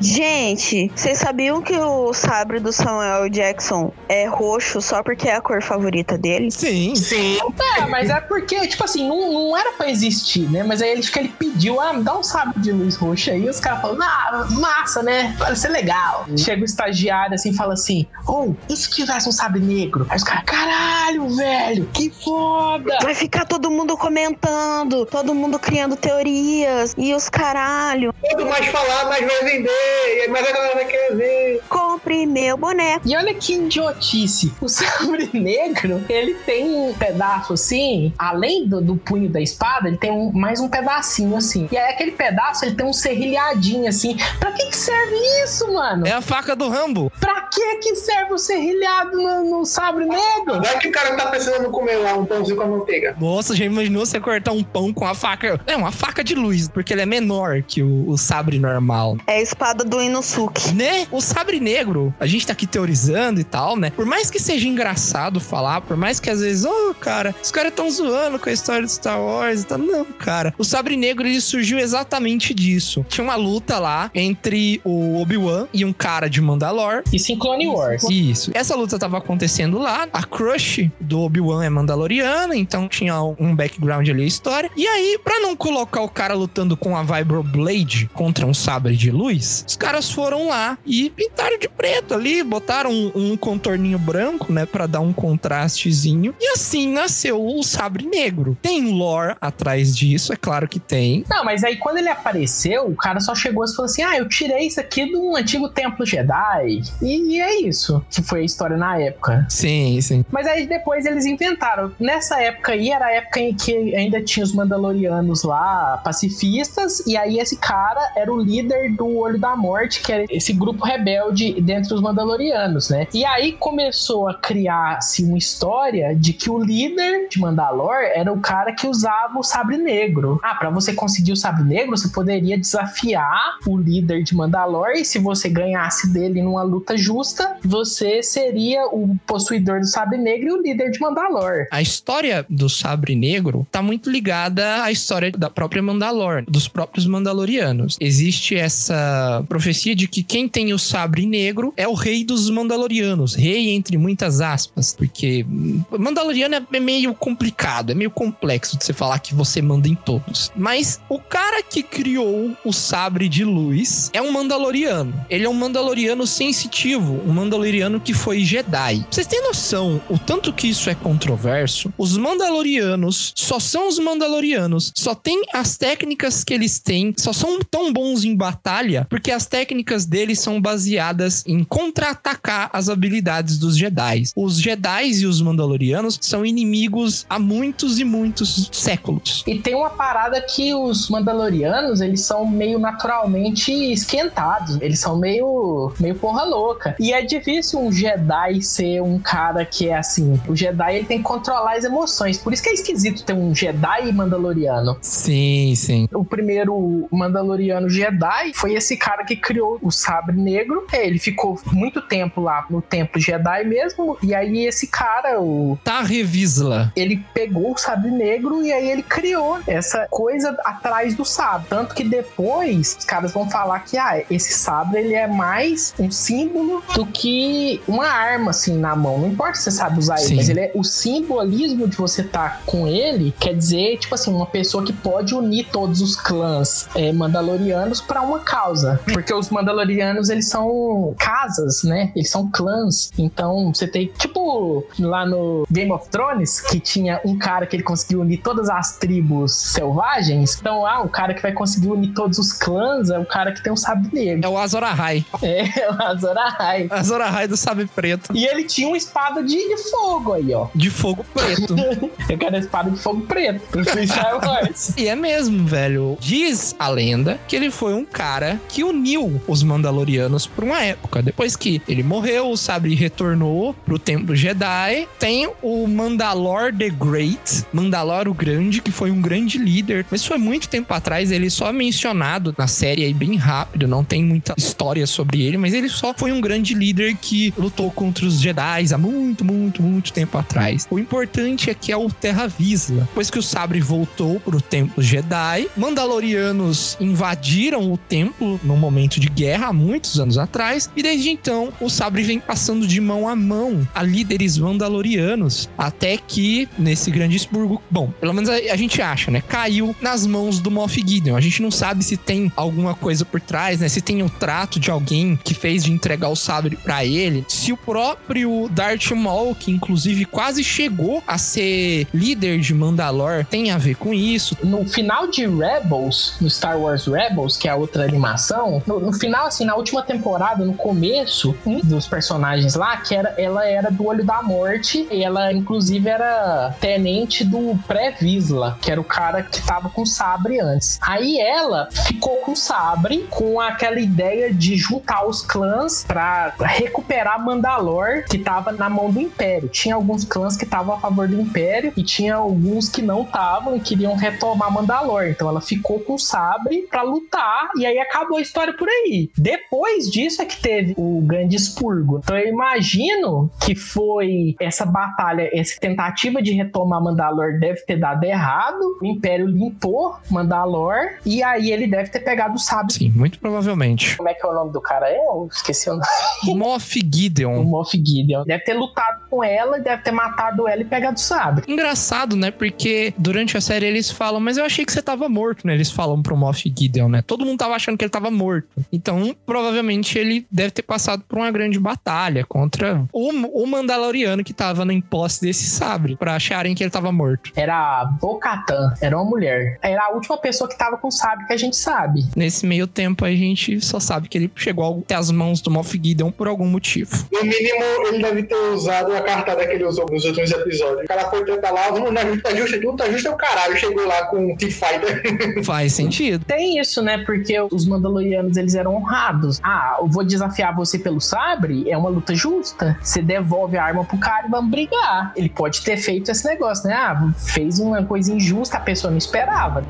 Gente, vocês sabiam que o sabre do Samuel Jackson é roxo só porque é a cor favorita dele? Sim. Sim, É, mas é porque, tipo assim, não, não era pra existir, né? Mas aí ele, acho que ele pediu, ah, me dá um sabre de luz roxo aí. E os caras falam, ah, massa, né? Parece ser legal. Chega o estagiário assim e fala assim, ou, e se tivesse um sabre negro? Aí os caras, caralho, velho, que foda! Vai ficar todo mundo comentando, todo mundo criando teorias e os caralho. quanto mais falar, mais vai vender, e mais a galera vai querer ver. Compre meu boneco. E olha que idiotice. O sabre negro, ele tem um pedaço assim, além do, do punho da espada, ele tem um- mais um pedacinho assim. E aí aquele pedaço, ele tem um serrilhadinho assim. Pra que que serve isso, mano? É a faca do Rambo. Pra que que serve o serrilhado no, no sabre negro? Vai que o cara tá comer lá um pãozinho com a manteiga. Nossa, já imaginou você cortar um pão com a faca? É uma faca de luz, porque ele é menor que o, o sabre normal. É a espada do Inosuke. Né? O sabre negro, a gente tá aqui teorizando e tal, né? Por mais que seja engraçado falar, por mais que às vezes, oh, cara, os caras tão zoando com a história de Star Wars e tal. Não, cara. O sabre negro, ele surgiu exatamente disso. Tinha uma luta lá entre o Obi-Wan e um cara de Mandalor. Isso em Clone Wars. Isso. Essa luta tava acontecendo lá. A crush do Obi-Wan é mandaloriana, então tinha um background ali a história. E aí, pra não colocar o cara lutando com a Vibroblade contra um sabre de luz, os caras foram lá e pintaram de preto ali, botaram um, um contorninho branco, né, Pra dar um contrastezinho. E assim nasceu o sabre negro. Tem lore atrás disso, é claro que tem. Não, mas aí quando ele apareceu, o cara só chegou e falou assim: Ah, eu tirei isso aqui de um antigo templo Jedi. E, e é isso, que foi a história na época. Sim, sim. Mas aí depois eles inventaram. Nessa época aí era a época em que ainda tinha os Mandalorianos lá, pacifistas, e aí esse cara era o líder do Olho da Morte, que era esse grupo rebelde dentre os Mandalorianos, né? E aí começou a criar-se uma história de que o líder de Mandalor era o cara que usava o sabre negro. Ah, pra você conseguir o sabre negro, você poderia desafiar o líder de Mandalor, e se você ganhasse dele numa luta justa, você seria o possuidor do sabre negro e o líder de Mandalor. A história do Sabre Negro tá muito ligada à história da própria Mandalor, dos próprios Mandalorianos. Existe essa profecia de que quem tem o Sabre Negro é o rei dos Mandalorianos. Rei entre muitas aspas, porque Mandaloriano é meio complicado, é meio complexo de você falar que você manda em todos. Mas o cara que criou o Sabre de Luz é um Mandaloriano. Ele é um Mandaloriano sensitivo, um Mandaloriano que foi Jedi. Vocês têm noção o tanto que isso é controverso? Os Mandalorianos só são os Mandalorianos, só tem as técnicas que eles têm, só são tão bons em batalha porque as técnicas deles são baseadas em contra-atacar as habilidades dos Jedi. Os Jedi e os Mandalorianos são inimigos há muitos e muitos séculos. E tem uma parada que os Mandalorianos, eles são meio naturalmente esquentados. Eles são meio, meio porra louca. E é difícil um Jedi ser um cara que é assim. O Jedi, ele tem que controlar as emoções. Por isso que é esquisito ter um Jedi Mandaloriano. Sim, sim. O primeiro Mandaloriano Jedi foi esse cara que criou o sabre negro. É, Ele ficou muito tempo lá no templo Jedi mesmo. E aí esse cara, o Tarrevisla. ele pegou o sabre negro e aí ele criou essa coisa atrás do sabre. Tanto que depois os caras vão falar que ah, esse sabre ele é mais um símbolo do que uma arma assim na mão. Não importa se você sabe usar Sim. ele, mas ele é o simbolismo de você estar com ele, quer dizer, tipo assim, uma pessoa que pode unir todos os clãs é, mandalorianos para uma causa. Porque os mandalorianos eles são casas, né? Eles são clãs. Então você tem tipo lá no Game of Thrones que tinha um cara que ele conseguiu unir todas as tribos selvagens. Então, ah, o cara que vai conseguir unir todos os clãs é o cara que tem um sabre negro. É o Azor Ahai. É. o Azor Ahai. Azor Ahai do sabre preto. E ele tinha uma espada de fogo aí, ó. De fogo preto. Eu quero a espada de fogo preto. E é mesmo, velho. Diz a lenda que ele foi um cara que uniu os Mandalorianos por uma época. Depois que ele morreu, o sabre retornou pro Templo Jedi. Tem o Mandalor the Great, Mandalor o Grande, que foi um grande líder. Mas foi muito tempo atrás. Ele só é mencionado na série aí bem rápido. Não tem muita história sobre ele, mas ele só foi um grande líder que lutou contra os Jedi há muito, muito, muito tempo atrás. O importante é que é o Terra Visla. Depois que o sabre voltou pro Templo Jedi, Mandalorianos invadiram o templo num momento de guerra há muitos anos atrás, e desde então o sabre vem passando de mão a mão a líderes Mandalorianos, até que nesse grande expurgo, bom, pelo menos a, a gente acha, né? Caiu nas mãos do Moff Gideon. A gente não sabe se tem alguma coisa por trás, né? Se tem o trato de alguém que fez de entregar o sabre para ele, se o próprio Darth Maul, que inclusive quase chegou a ser líder de Mandalor, tem a ver com isso. No final de Rebels, no Star Wars Rebels, que é a outra animação, no, no final, assim, na última temporada, no começo, um dos personagens lá, que era, ela era do Olho da Morte, e ela, inclusive, era tenente do pré-Visla, que era o cara que tava com sabre antes. Aí ela ficou com sabre, com aquela ideia de juntar os clãs pra recuperar Mandalor, que tava na mão do Império. Tinha alguns clãs que estavam a favor do Império, e tinha alguns que não estavam e queriam retomar Mandalor. Então ela ficou com o sabre pra lutar e aí acabou a história por aí. Depois disso é que teve o grande expurgo. Então eu imagino que foi essa batalha, essa tentativa de retomar Mandalor deve ter dado errado. O Império limpou Mandalor e aí ele deve ter pegado o sabre. Sim, muito provavelmente. Como é que é o nome do cara? Eu esqueci o nome. Moff O Gideon. Moff Gideon. Deve ter lutado com ela, deve ter matado ela e pegado o sabre. Engraçado, né? Porque durante a série eles falam, mas eu achei que você tava morto, né? Eles falam pro Moff Gideon, né? Todo mundo tava achando que ele tava morto. Então, provavelmente ele deve ter passado por uma grande batalha contra o, o Mandaloriano que tava em posse desse sabre, pra acharem que ele tava morto. Era a Bo-Katan, era uma mulher. Era a última pessoa que tava com o sabre que a gente sabe. Nesse meio tempo, a gente só sabe que ele chegou até as mãos do Moff Gideon por algum motivo. No mínimo, ele deve ter usado a cartada que ele usou nos últimos episódios. O cara foi tentar lá, vamos na luta justa, luta justa é o caralho. Chegou lá com o T-Fighter. Faz sentido. Tem isso, né? Porque os Mandalorianos eles eram honrados. Ah, eu vou desafiar você pelo sabre, é uma luta justa. Você devolve a arma pro cara e vamos brigar. Ele pode ter feito esse negócio, né? Ah, fez uma coisa injusta, a pessoa não esperava.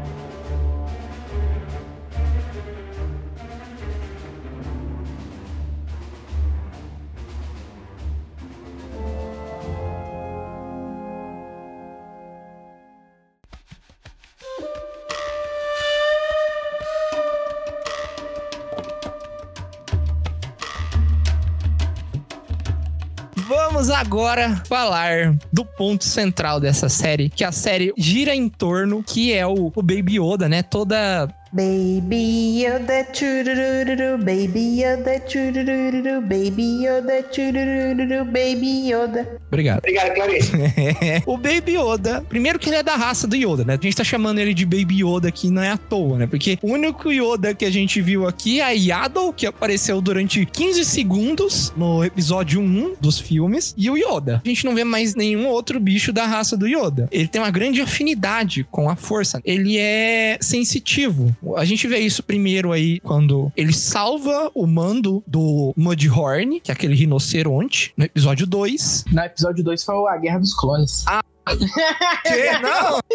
Vamos agora falar do ponto central dessa série, que a série gira em torno, que é o, o Baby Yoda, né? Toda Baby Yoda churururu, Baby Yoda churururu, Baby Yoda churururu, Baby Yoda. Obrigado. Obrigado, Clarice. o Baby Yoda, primeiro que ele é da raça do Yoda, né? A gente tá chamando ele de Baby Yoda aqui não é à toa, né? Porque o único Yoda que a gente viu aqui é a Yaddle, que apareceu durante 15 segundos no episódio 1 dos filmes, e o Yoda. A gente não vê mais nenhum outro bicho da raça do Yoda. Ele tem uma grande afinidade com a força. Ele é sensitivo. A gente vê isso primeiro aí quando ele salva o mando do Mudhorn, que é aquele rinoceronte, no episódio 2. No episódio 2 foi a Guerra dos Clones. Que? Não!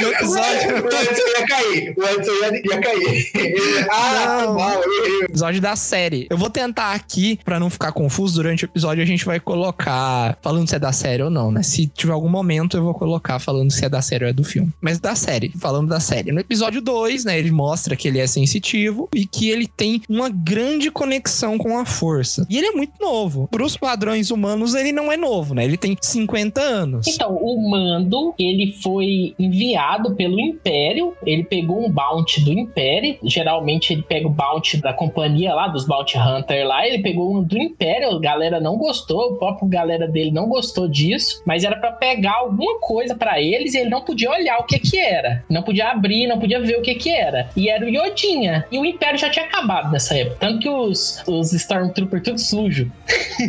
no episódio... O Edson ia cair. O Edson ia, ia cair. Ah, Não. mal, episódio da série. Eu vou tentar aqui, pra não ficar confuso durante o episódio, a gente vai colocar falando se é da série ou não, né? Se tiver algum momento, eu vou colocar falando se é da série ou é do filme. Mas da série, falando da série. No episódio 2, né, ele mostra que ele é sensitivo e que ele tem uma grande conexão com a força. E ele é muito novo. Para os padrões humanos, ele não é novo, né? Ele tem tem 50 anos. Então, o Mando, ele foi enviado pelo Império, ele pegou um bounty do Império, geralmente ele pega o bounty da companhia lá, dos bounty hunter lá, ele pegou um do Império, a galera não gostou, o próprio galera dele não gostou disso, mas era pra pegar alguma coisa pra eles e ele não podia olhar o que que era, não podia abrir, não podia ver o que que era, e era o Yodinha, e o Império já tinha acabado nessa época, tanto que os, os Stormtroopers tudo sujo.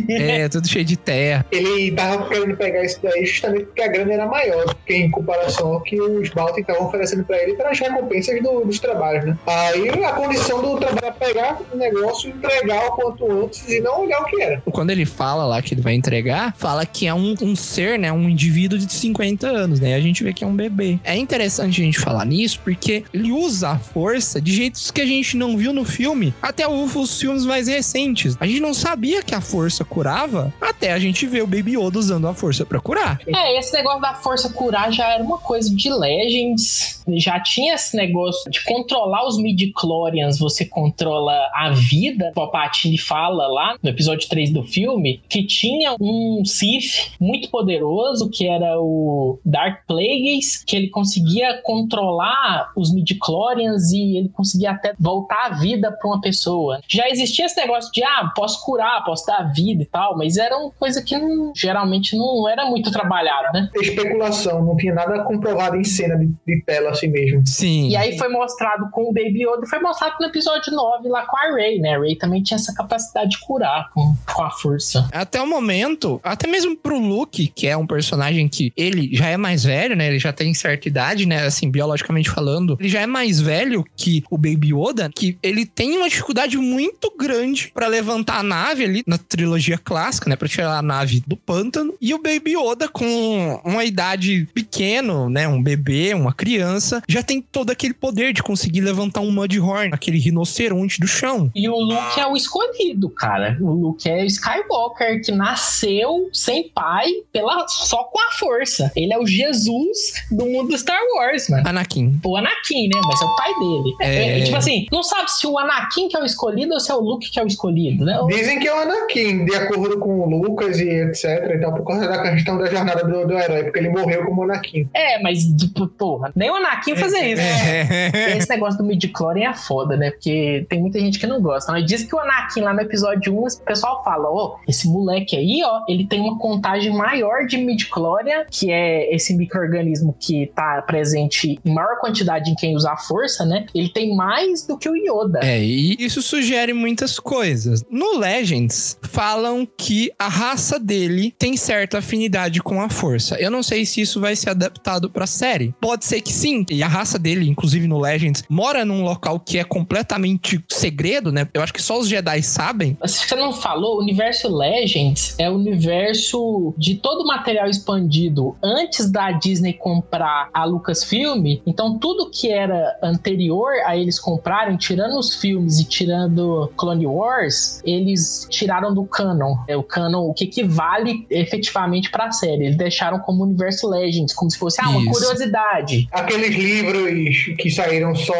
É, tudo cheio de terra. Ele tava querendo pegar isso daí justamente porque a grana era maior, porque em comparação ao que os Baltic estavam oferecendo pra ele para as recompensas do- dos trabalhos, né? Aí a condição do trabalho era pegar o negócio, entregar o quanto antes e não olhar o que era. Quando ele fala lá que ele vai entregar, fala que é um, um ser, né? Um indivíduo de 50 anos, né? E a gente vê que é um bebê. É interessante a gente falar nisso porque ele usa a força de jeitos que a gente não viu no filme, até os filmes mais recentes. A gente não sabia que a força curava até a gente ver o Baby Yoda usando a força pra curar. É, esse negócio da força curar já era uma coisa de Legends. Já tinha esse negócio de controlar os midi-chlorians, você controla a vida. O Palpatine fala lá no episódio 3 do filme que tinha um Sith muito poderoso, que era o Dark Plagueis, que ele conseguia controlar os midi-chlorians e ele conseguia até voltar a vida pra uma pessoa. Já existia esse negócio de, ah, posso curar, posso dar vida e tal, mas era uma coisa que não- geralmente não era muito trabalhado, né? Especulação, não tinha nada comprovado em cena de, de tela assim mesmo. Sim. E aí foi mostrado com o Baby Yoda foi mostrado no episódio 9 lá com a Rey, né? A Rey também tinha essa capacidade de curar com, com a força. Até o momento, até mesmo pro Luke, que é um personagem que ele já é mais velho, né? Ele já tem certa idade, né? Assim, biologicamente falando, ele já é mais velho que o Baby Yoda, que ele tem uma dificuldade muito grande pra levantar a nave ali na trilogia clássica, né? Pra tirar a nave do pântano. E o Baby Yoda, com uma idade pequeno, né? Um bebê, uma criança, já tem todo aquele poder de conseguir levantar um Mudhorn, aquele rinoceronte do chão. E o Luke é o escolhido, cara. O Luke é o Skywalker que nasceu sem pai pela só com a força. Ele é o Jesus do mundo do Star Wars, mano. Anakin. O Anakin, né? Mas é o pai dele. É. É, tipo assim, não sabe se o Anakin que é o escolhido ou se é o Luke que é o escolhido, né? Dizem que é o Anakin, de acordo com o Lucas e etc. Então, por causa da questão da jornada do, do herói, porque ele morreu como Anakin. É, mas, tipo, porra, nem o Anakin fazia isso. É. Esse negócio do midi-chlorian é foda, né? Porque tem muita gente que não gosta. Mas diz que o Anakin lá no episódio 1, o pessoal fala, ó, esse moleque aí, ó, ele tem uma contagem maior de midi-chlorian, que é esse microorganismo que tá presente em maior quantidade em quem usa a força, né? Ele tem mais do que o Yoda. É, e isso sugere muitas coisas. No Legends, falam que a raça dele tem certa afinidade com a força. Eu não sei se isso vai ser adaptado pra série. Pode ser que sim. E a raça dele, inclusive no Legends, mora num local que é completamente segredo, né? Eu acho que só os Jedi sabem. Você não falou, o universo Legends é o universo de todo o material expandido antes da Disney comprar a Lucasfilm. Então, tudo que era anterior a eles comprarem, tirando os filmes e tirando Clone Wars, eles tiraram do canon. É o canon, o que equivale efetivamente pra série. Eles deixaram como universo Legends, como se fosse ah, uma Isso. curiosidade. Aqueles livros que saíram só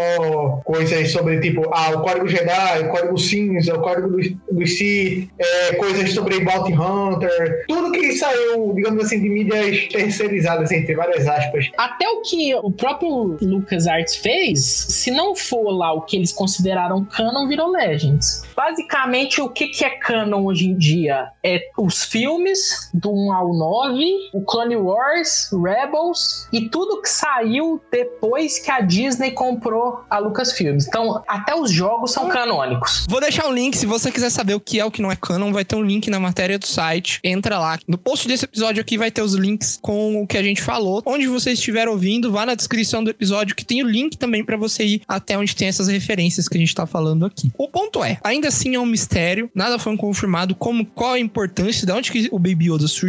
coisas sobre, tipo, ah, o Código Jedi, o Código Cinza, o Código dos do Sith, é, coisas sobre Bounty Hunter, tudo que saiu, digamos assim, de mídias terceirizadas, entre várias aspas. Até o que o próprio LucasArts fez, se não for lá o que eles consideraram canon, virou Legends. Basicamente, o que, que é canon hoje em dia? É os filmes, do 1 ao 9, o Clone Wars, Rebels e tudo que saiu depois que a Disney comprou a Lucasfilms. Então, até os jogos são canônicos. Vou deixar um link, se você quiser saber o que é o que não é canon, vai ter um link na matéria do site. Entra lá. No post desse episódio aqui vai ter os links com o que a gente falou. Onde você estiver ouvindo, vá na descrição do episódio que tem o link também pra você ir até onde tem essas referências que a gente tá falando aqui. O ponto é, ainda assim é um mistério, nada foi confirmado como qual a importância, de onde que o Baby Yoda surgiu.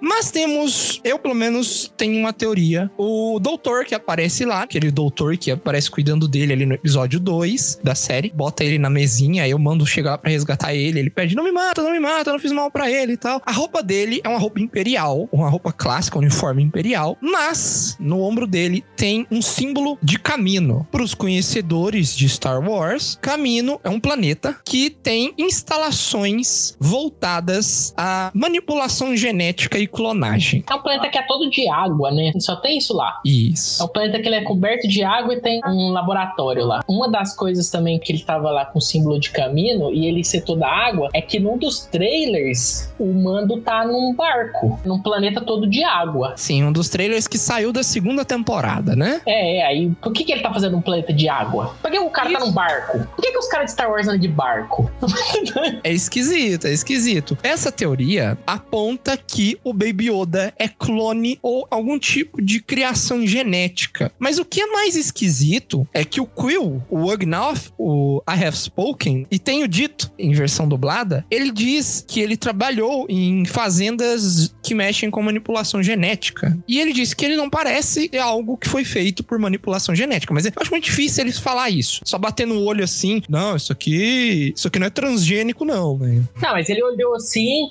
Mas temos, eu pelo menos tenho uma teoria. O doutor que aparece lá, aquele doutor que aparece cuidando dele ali no episódio 2 da série, bota ele na mesinha, eu mando chegar lá pra resgatar ele, ele pede: "Não me mata, não me mata, eu não fiz mal pra ele" e tal. A roupa dele é uma roupa imperial, uma roupa clássica, um uniforme imperial, mas no ombro dele tem um símbolo de Camino. Para os conhecedores de Star Wars, Camino é um planeta que tem instalações voltadas à manipulação genética genética e clonagem. É um planeta que é todo de água, né? Só tem isso lá. É Isso. um planeta que ele é coberto de água e tem um laboratório lá. Uma das coisas também que ele tava lá com o símbolo de camino e ele ser toda água é que num dos trailers o Mando tá num barco, num planeta todo de água. Sim, um dos trailers que saiu da segunda temporada, né? É, é, aí por que, que ele tá fazendo um planeta de água? Por que o cara tá Isso. num barco? Por que, que os caras de Star Wars andam de barco? É esquisito, é esquisito. Essa teoria aponta que o Baby Yoda é clone ou algum tipo de criação genética. Mas o que é mais esquisito é que o Quill, o Ugnauth, o I Have Spoken, e tenho dito em versão dublada, ele diz que ele trabalhou em fazendas que mexem com manipulação genética. E ele disse que ele não parece algo que foi feito por manipulação genética. Mas eu acho muito difícil eles falar isso. Só bater no olho assim, não, isso aqui, isso aqui não é transgênico não, né? Não, mas ele olhou assim.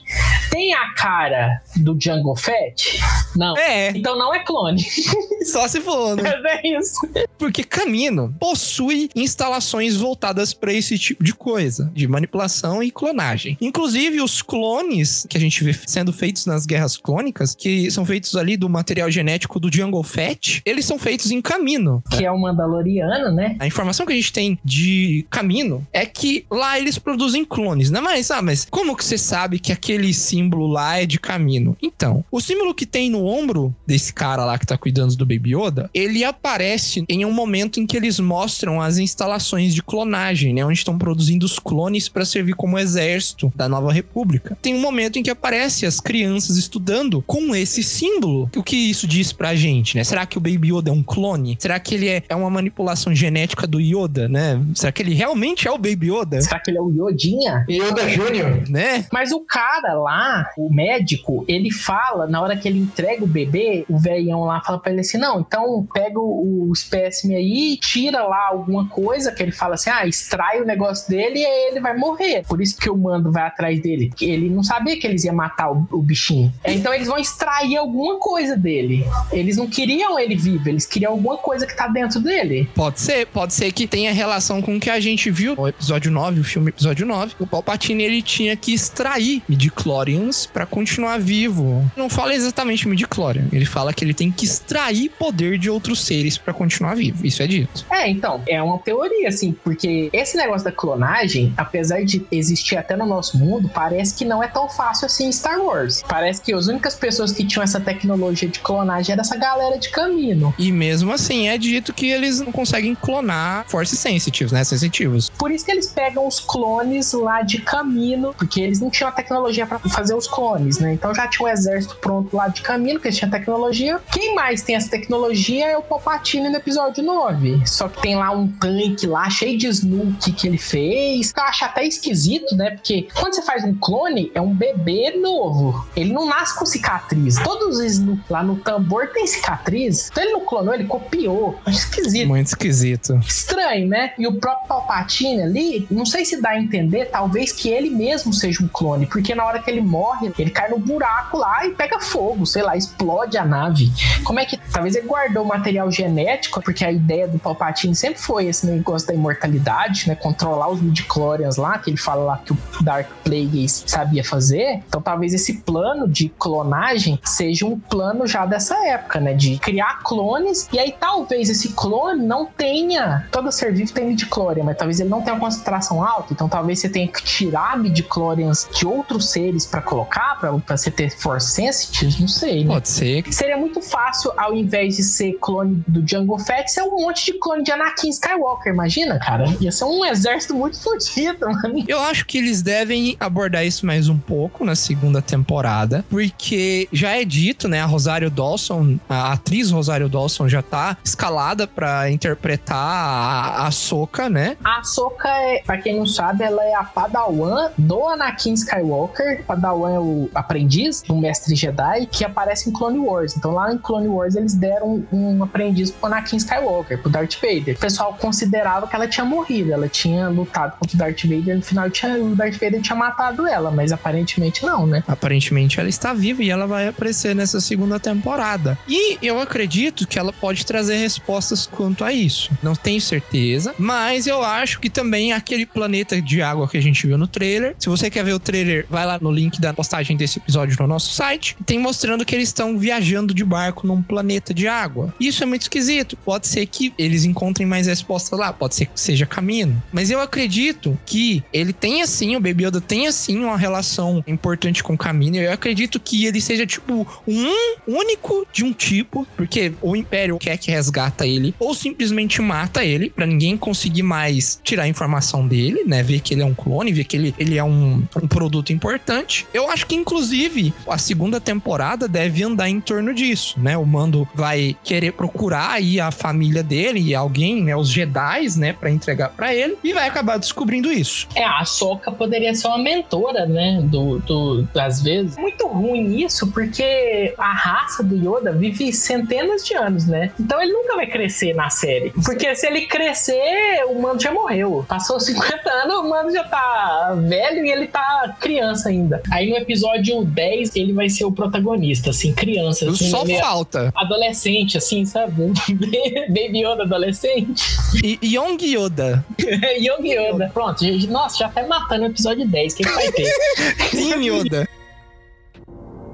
Tem a cara do Jungle Fett? Não. É, Então não é clone. só se for, né? Mas é isso. Porque Camino possui instalações voltadas para esse tipo de coisa, de manipulação e clonagem. Inclusive, os clones que a gente vê sendo feitos nas guerras clônicas, que são feitos ali do material genético do Jungle Fett, eles são feitos em Camino. Que é o Mandaloriano, né? A informação que a gente tem de Camino é que lá eles produzem clones, né? Mas, ah, mas como que você sabe que aquele símbolo lá é de Camino? Então, o símbolo que tem no ombro desse cara lá que tá cuidando do Baby Yoda, ele aparece em um momento em que eles mostram as instalações de clonagem, né? Onde estão produzindo os clones para servir como exército da Nova República. Tem um momento em que aparece as crianças estudando com esse símbolo. O que isso diz pra gente, né? Será que o Baby Yoda é um clone? Será que ele é, é uma manipulação genética do Yoda, né? Será que ele realmente é o Baby Yoda? Será que ele é o Yodinha? Yoda Júnior. Né? Mas o cara lá, o médico, ele fala, na hora que ele entrega o bebê, o velhão lá fala pra ele assim: não, então pega o, o espécime aí, tira lá alguma coisa, que ele fala assim: ah, extrai o negócio dele e aí ele vai morrer. Por isso que o mando vai atrás dele. Ele não sabia que eles iam matar o, o bichinho. Então eles vão extrair alguma coisa dele. Eles não queriam ele vivo, eles queriam alguma coisa que tá dentro dele. Pode ser, pode ser que tenha relação com o que a gente viu no episódio 9, o filme episódio 9. O Palpatine ele tinha que extrair midichlorians pra continuar vivo. Não fala exatamente midichlorian, ele fala que ele tem que extrair poder de outros seres pra continuar vivo. Isso é dito. É, então, é uma teoria, assim, porque esse negócio da clonagem, apesar de existir até no nosso mundo, parece que não é tão fácil assim em Star Wars. Parece que as únicas pessoas que tinham essa tecnologia de clonagem era essa galera de caminho. E mesmo assim é dito que eles não conseguem clonar force sensitives, né? Sensitivos. Por isso que eles pegam os clones lá de caminho, porque eles não tinham a tecnologia pra fazer os clones, né? Então já tinha um exército pronto lá de caminho, que eles tinham tecnologia. Quem mais tem essa tecnologia é o Palpatine no episódio 9. Só que tem lá um tanque lá cheio de Snook que ele fez. Eu acho até esquisito, né? Porque quando você faz um clone, é um bebê novo. Ele não nasce com cicatriz. Todos os Snook lá no tambor tem cicatriz. Então ele não clonou, ele copiou. Acho esquisito. Muito esquisito. Estranho, né? E o próprio Palpatine ali, não sei se dá a entender, talvez que ele mesmo seja um clone, porque na hora que ele morre, ele cai no buraco lá e pega fogo, sei lá, explode a nave. Como é que. Talvez ele guardou material genético, porque a ideia do Palpatine sempre foi esse negócio da imortalidade, né? Controlar os midichlorians lá, que ele fala lá que o Dark Plagueis sabia fazer. Então talvez esse plano de clonagem seja um plano já dessa época, né? De criar clones, e aí talvez esse clone não tenha. Todo ser vivo tem midichlorian, mas talvez ele não tenha uma concentração alta, então talvez você tenha que tirar midichlorians de outros seres pra colocar, pra você ter force sensitives, não sei, né? Pode ser. Seria muito fácil, ao invés de ser clone do Jungle Fett, ser um monte de clone de Anakin Skywalker, imagina, cara? Ia ser um exército muito fodido, mano. Eu acho que eles devem abordar isso mais um pouco na segunda temporada, porque já é dito, né? A Rosário Dawson, a atriz Rosário Dawson já tá escalada pra interpretar a, a Soca, né? A Ahsoka, é, pra quem não sabe, ela é a padawan do Anakin Skywalker. Padawan é o aprendiz do mestre Jedi que aparece em Clone Wars. Então lá em Clone Wars eles deram um aprendiz pro Anakin Skywalker, pro Darth Vader. O pessoal considerava que ela tinha morrido, ela tinha lutado contra o Darth Vader, no final tinha, o Darth Vader tinha matado ela, mas aparentemente não, né? Aparentemente ela está viva e ela vai aparecer nessa segunda temporada. E eu acredito que ela pode trazer respostas quanto a isso. Não tenho certeza, mas eu acho que também aquele planeta de água que a gente viu no trailer. Se você quer ver o trailer, vai lá no link da postagem desse episódio episódio no nosso site. Tem mostrando que eles estão viajando de barco num planeta de água. Isso é muito esquisito. Pode ser que eles encontrem mais respostas lá, pode ser que seja caminho. Mas eu acredito que ele tenha sim, o Baby Yoda tenha sim uma relação importante com o caminho. Eu acredito que ele seja tipo um único de um tipo, porque o Império quer que resgata ele ou simplesmente mata ele para ninguém conseguir mais tirar a informação dele, né? Ver que ele é um clone, ver que ele, ele é um, um produto importante. Eu acho que inclusive a segunda temporada deve andar em torno disso, né? O Mando vai querer procurar aí a família dele e alguém, né, os Jedi, né, para entregar para ele e vai acabar descobrindo isso. É, a Soca poderia ser uma mentora, né? Do, do, às vezes. Muito ruim isso, porque a raça do Yoda vive centenas de anos, né? Então ele nunca vai crescer na série. Porque se ele crescer, o mano já morreu. Passou 50 anos, o mano já tá velho e ele tá criança ainda. Aí no episódio 10, ele vai ser o protagonista, assim, criança. Assim, Só falta. Adolescente, assim, sabe? Baby Yoda adolescente. E Young Yoda. Young Yoda. Pronto, gente, nossa, já tá matando o episódio 10. O que, que vai ter? Team Yoda.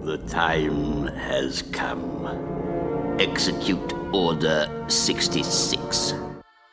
The time has come. Execute Order 66.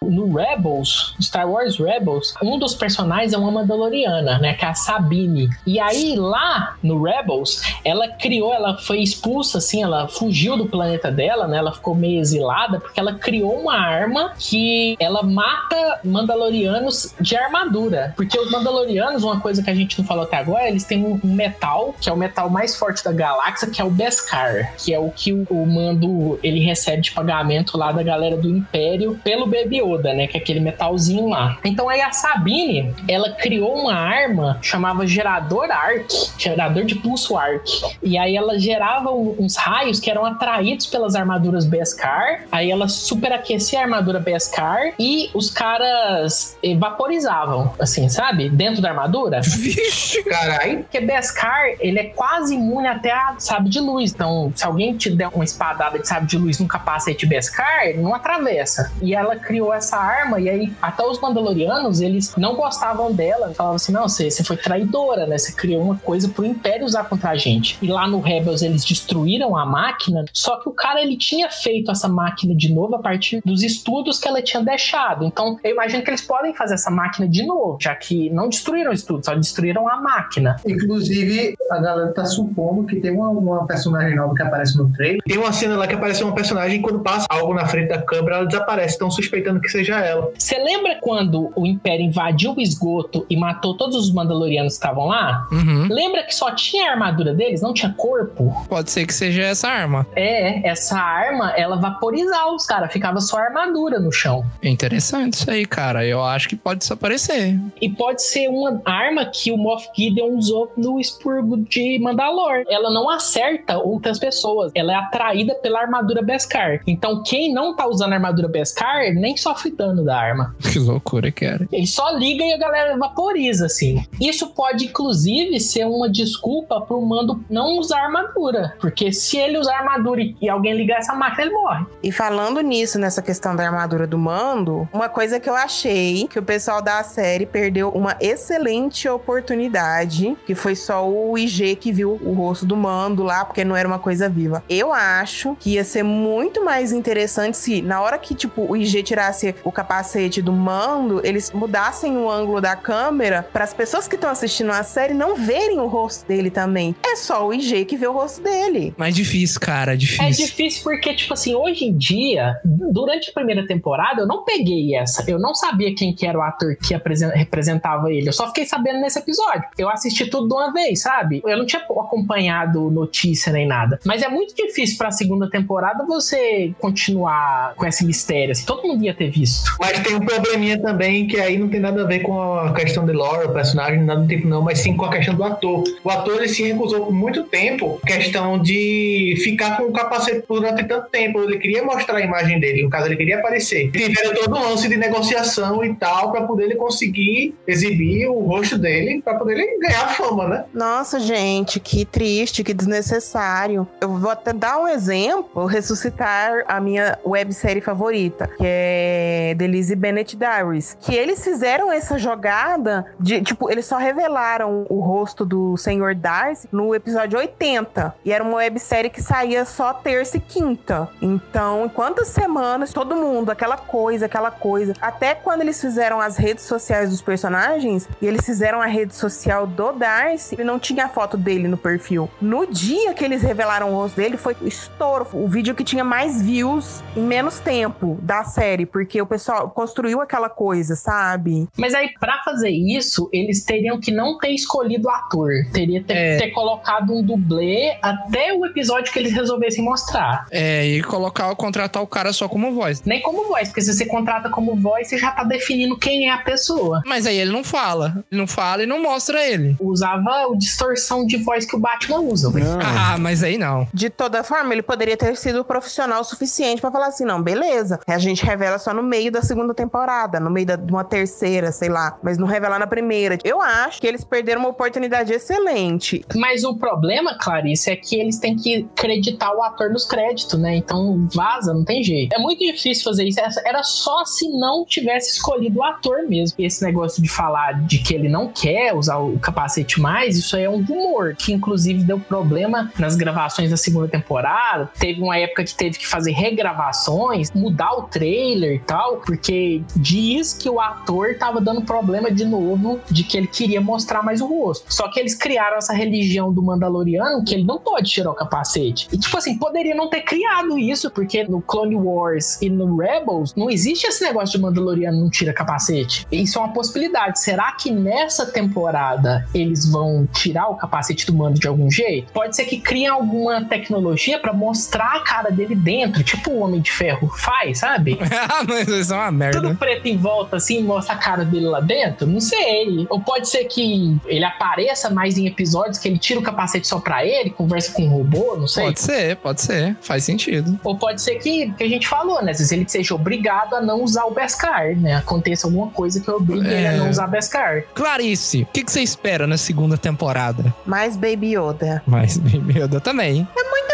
No Rebels, Star Wars Rebels, um dos personagens é uma Mandaloriana, né? Que é a Sabine. E aí, lá no Rebels, ela criou, ela foi expulsa, assim, ela fugiu do planeta dela, né? Ela ficou meio exilada, porque ela criou uma arma que ela mata Mandalorianos de armadura. Porque os Mandalorianos, uma coisa que a gente não falou até agora, eles têm um metal, que é o metal mais forte da galáxia, que é o Beskar, que é o que o, mando ele recebe de pagamento lá da galera do Império pelo BB-8 toda, né? Que é aquele metalzinho lá. Então aí a Sabine, ela criou uma arma chamava gerador arc, gerador de pulso arc. E aí ela gerava uns raios que eram atraídos pelas armaduras Beskar. Aí ela superaquecia a armadura Beskar e os caras vaporizavam, assim, sabe? Dentro da armadura. Vixe, caralho. Porque Beskar, ele é quase imune até a sabe de luz. Então, se alguém te der uma espadada de sabe de luz num capacete Beskar, não atravessa. E ela criou essa arma, e aí até os Mandalorianos, eles não gostavam dela. Falavam assim: não, você, você foi traidora, né? Você criou uma coisa pro Império usar contra a gente. E lá no Rebels eles destruíram a máquina, só que o cara ele tinha feito essa máquina de novo a partir dos estudos que ela tinha deixado. Então eu imagino que eles podem fazer essa máquina de novo, já que não destruíram o estudo, só destruíram a máquina. Inclusive, a galera tá supondo que tem uma, uma personagem nova que aparece no trailer. Tem uma cena lá que aparece uma personagem e quando passa algo na frente da câmera, ela desaparece. Estão suspeitando que seja ela. Você lembra quando o Império invadiu o esgoto e matou todos os Mandalorianos que estavam lá? Uhum. Lembra que só tinha a armadura deles, não tinha corpo? Pode ser que seja essa arma. É, essa arma, ela vaporizava os caras, ficava só a armadura no chão. É interessante isso aí, cara. Eu acho que pode desaparecer. E pode ser uma arma que o Moff Gideon usou no expurgo de Mandalor. Ela não acerta outras pessoas, ela é atraída pela armadura Beskar. Então quem não tá usando a armadura Beskar nem sofre dano da arma. Que loucura, cara. Ele só liga e a galera vaporiza, assim. Isso pode, inclusive, ser uma desculpa pro mando não usar armadura. Porque se ele usar armadura e alguém ligar essa máquina, ele morre. E falando nisso, nessa questão da armadura do mando, uma coisa que eu achei que o pessoal da série perdeu uma excelente oportunidade, que foi só o IG que viu o rosto do mando lá, porque não era uma coisa viva. Eu acho que ia ser muito mais interessante se, na hora que, tipo, o IG tirasse o capacete do mando, eles mudassem o ângulo da câmera para as pessoas que estão assistindo a série não verem o rosto dele também. É só o IG que vê o rosto dele. Mas difícil, cara, difícil. É difícil porque, tipo assim, hoje em dia, durante a primeira temporada, eu não peguei essa. Eu não sabia quem que era o ator que representava ele. Eu só fiquei sabendo nesse episódio. Eu assisti tudo de uma vez, sabe? Eu não tinha acompanhado notícia nem nada. Mas é muito difícil pra segunda temporada você continuar com esse mistério. Assim, todo mundo ia ter visto. Mas tem um probleminha também que aí não tem nada a ver com a questão de lore, o personagem, nada do tipo não, mas sim com a questão do ator. O ator ele se recusou por muito tempo questão de ficar com o capacete durante tanto tempo. Ele queria mostrar a imagem dele, no caso ele queria aparecer. Tiveram todo um lance de negociação e tal para poder ele conseguir exibir o rosto dele, para poder ele ganhar fama, né? Nossa, gente, que triste, que desnecessário. Eu vou até dar um exemplo, ressuscitar a minha websérie favorita, que é é, Lizzie Bennett Diaries. Que eles fizeram essa jogada de, tipo, eles só revelaram o rosto do Senhor Darcy no episódio 80. E era uma websérie que saía só terça e quinta. Então, em quantas semanas, todo mundo, aquela coisa, aquela coisa. Até quando eles fizeram as redes sociais dos personagens, e eles fizeram a rede social do Darcy, ele não tinha a foto dele no perfil. No dia que eles revelaram o rosto dele, foi o estouro. O vídeo que tinha mais views em menos tempo da série, porque o pessoal construiu aquela coisa, sabe? Mas aí, pra fazer isso, eles teriam que não ter escolhido o ator. Teria que ter, É. ter colocado um dublê até o episódio que eles resolvessem mostrar. É, e colocar, contratar o cara só como voz. Nem como voz, porque se você contrata como voz, você já tá definindo quem é a pessoa. Mas aí ele não fala. Ele não fala e não mostra ele. Usava o distorção de voz que o Batman usa. Ah, mas aí não. De toda forma, ele poderia ter sido profissional o suficiente pra falar assim: não, beleza. A gente revela só no meio da segunda temporada, no meio de uma terceira, sei lá. Mas não revela na primeira. Eu acho que eles perderam uma oportunidade excelente. Mas o problema, Clarice, é que eles têm que acreditar o ator nos créditos, né? Então vaza, não tem jeito. É muito difícil fazer isso. Era só se não tivesse escolhido o ator mesmo. Esse negócio de falar de que ele não quer usar o capacete mais, isso aí é um rumor, que inclusive deu problema nas gravações da segunda temporada. Teve uma época que teve que fazer regravações, mudar o trailer e tal, porque diz que o ator tava dando problema de novo de que ele queria mostrar mais o rosto. Só que eles criaram essa religião do Mandaloriano que ele não pode tirar o capacete. E tipo assim, poderia não ter criado isso, porque no Clone Wars e no Rebels não existe esse negócio de Mandaloriano não tira capacete. Isso é uma possibilidade. Será que nessa temporada eles vão tirar o capacete do mando de algum jeito? Pode ser que criem alguma tecnologia pra mostrar a cara dele dentro, tipo o Homem de Ferro faz, sabe? Isso é uma merda. Tudo preto em volta, assim, mostra a cara dele lá dentro? Não sei. Ou pode ser que ele apareça mais em episódios, que ele tira o capacete só pra ele, conversa com um robô, não sei. Pode ser, pode ser. Faz sentido. Ou pode ser que, que a gente falou, né? Às vezes ele seja obrigado a não usar o Beskar, né? Aconteça alguma coisa que obrigue ele a É. não usar Beskar. Clarice, o que, que você espera na segunda temporada? Mais Baby Yoda. Mas, meu Deus, também. É muito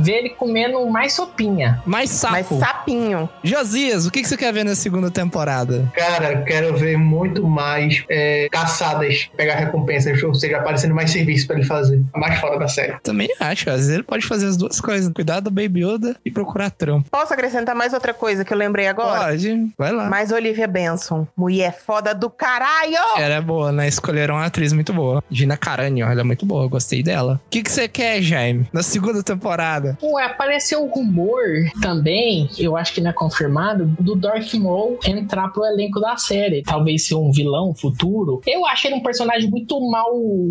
Ver ele comendo mais sopinha. Mais sapo. Mais sapinho. Josias, o que, que você quer ver na segunda temporada? Cara, quero ver muito mais é, caçadas, pegar recompensas, ou seja, aparecendo mais serviço pra ele fazer. Mais fora da série. Também acho, às vezes ele pode fazer as duas coisas. Cuidar do Baby Yoda e procurar trampo. Posso acrescentar mais outra coisa que eu lembrei agora? Pode, vai lá. Mais Olivia Benson. Mulher foda do caralho! Ela é boa, né? Escolheram uma atriz muito boa. Gina Carano, ela é muito boa, gostei dela. O que, que você quer, Jaime, na segunda temporada? Ué, apareceu um rumor também, eu acho que não é confirmado, do Darth Maul entrar pro elenco da série. Talvez ser um vilão futuro. Eu achei ele um personagem muito mal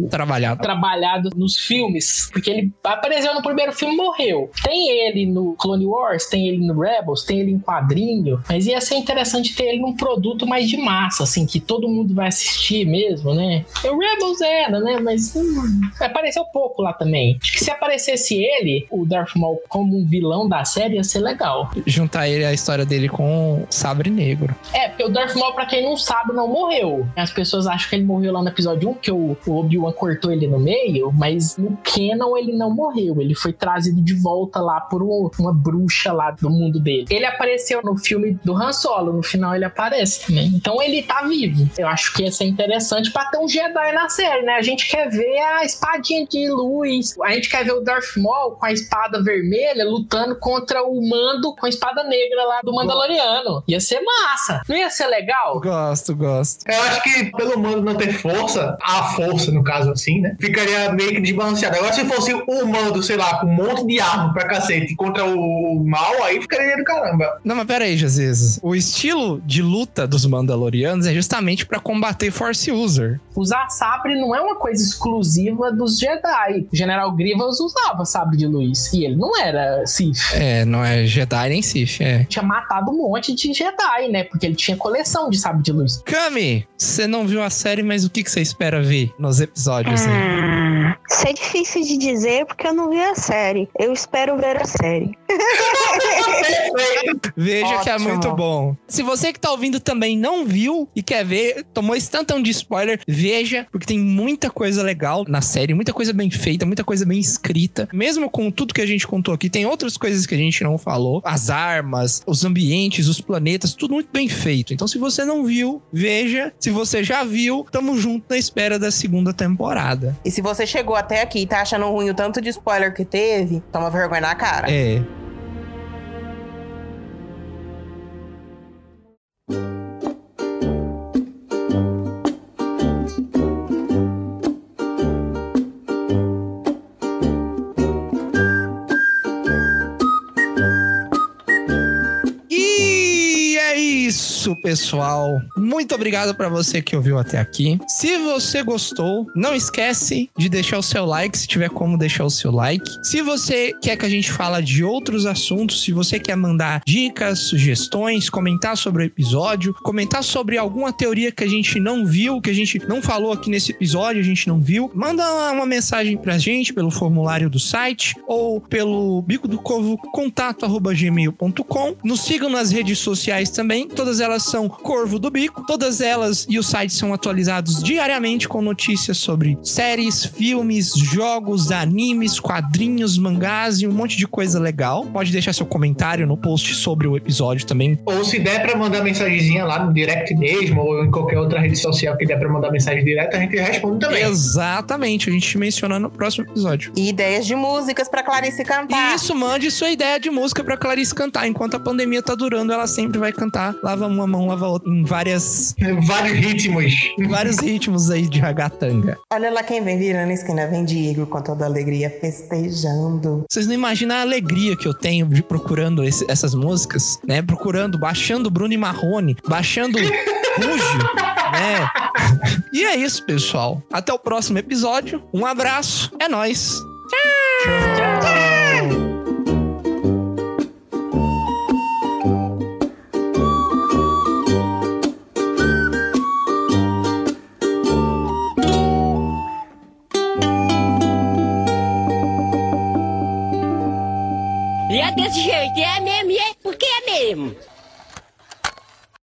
Trabalhado. trabalhado nos filmes, porque ele apareceu no primeiro filme e morreu. Tem ele no Clone Wars, tem ele no Rebels, tem ele em quadrinho, mas ia ser interessante ter ele num produto mais de massa, assim, que todo mundo vai assistir mesmo, né? O Rebels era, né? Mas hum, apareceu pouco lá também. Acho que se aparecesse ele, o Darth Maul, como um vilão da série, ia ser legal. Juntar ele a história dele com o Sabre Negro. É, porque o Darth Maul, pra quem não sabe, não morreu. As pessoas acham que ele morreu lá no episódio 1, porque o, Obi-Wan cortou ele no meio, mas no canon ele não morreu. Ele foi trazido de volta lá por um- uma bruxa lá do mundo dele. Ele apareceu no filme do Han Solo, no final ele aparece também. Então ele tá vivo. Eu acho que ia ser interessante pra ter um Jedi na série, né? A gente quer ver a espadinha de luz. A gente quer ver o Darth Maul com a espada vermelha lutando contra o Mando com a espada negra lá do Mandaloriano. Ia ser massa. Não ia ser legal? Gosto, gosto. Eu acho que pelo mando não ter força, a força no caso assim, né? Ficaria meio que desbalanceado. Agora se fosse o mando, sei lá, com um monte de arma pra cacete contra o mal, aí ficaria do caramba. Não, mas pera aí, Josias. O estilo de luta dos Mandalorianos é justamente pra combater Force User. Usar sabre não é uma coisa exclusiva dos Jedi. O General Grievous usava sabre de luz. E ele não era Sith. É, não é Jedi nem Sith, é. Tinha matado um monte de Jedi, né? Porque ele tinha coleção de sabre de luz. Kami, você não viu a série, mas o que, que você espera ver nos episódios aí? Hum, isso é difícil de dizer porque eu não vi a série. Eu espero ver a série. Perfeito. Veja que é Ótimo. muito bom. Se você que tá ouvindo também não viu e quer ver, tomou esse tantão de spoiler, veja, porque tem muita coisa legal na série, muita coisa bem feita, muita coisa bem escrita. Mesmo com tudo que a gente contou aqui, tem outras coisas que a gente não falou. As armas, os ambientes, os planetas, tudo muito bem feito. Então, se você não viu, veja. Se você já viu, tamo junto na espera da segunda temporada. E se você chegou até aqui e tá achando ruim o tanto de spoiler que teve, toma vergonha na cara. É. pessoal. Muito obrigado para você que ouviu até aqui. Se você gostou, não esquece de deixar o seu like, se tiver como deixar o seu like. Se você quer que a gente fala de outros assuntos, se você quer mandar dicas, sugestões, comentar sobre o episódio, comentar sobre alguma teoria que a gente não viu, que a gente não falou aqui nesse episódio, a gente não viu, manda uma mensagem pra gente pelo formulário do site ou pelo bico do covo contato@gmail.com. Nos sigam nas redes sociais também. Todas elas são Corvo do Bico. Todas elas e os sites são atualizados diariamente com notícias sobre séries, filmes, jogos, animes, quadrinhos, mangás e um monte de coisa legal. Pode deixar seu comentário no post sobre o episódio também. Ou se der pra mandar mensagenzinha lá no direct mesmo, ou em qualquer outra rede social que der pra mandar mensagem direta, a gente responde também. Exatamente, a gente menciona no próximo episódio. E ideias de músicas pra Clarice cantar. Isso, mande sua ideia de música pra Clarice cantar. Enquanto a pandemia tá durando, ela sempre vai cantar Lava uma mão, lava outra, em várias, Vários ritmos. vários ritmos aí de ragatanga. Olha lá quem vem virando a esquina, vem Diego com toda alegria, festejando. Vocês não imaginam a alegria que eu tenho de procurando esse- essas músicas, né? Procurando, baixando Bruno e Marrone, baixando Ruge, né? E é isso, pessoal. Até o próximo episódio. Um abraço. É nóis. E desse jeito, é mesmo, é porque é mesmo.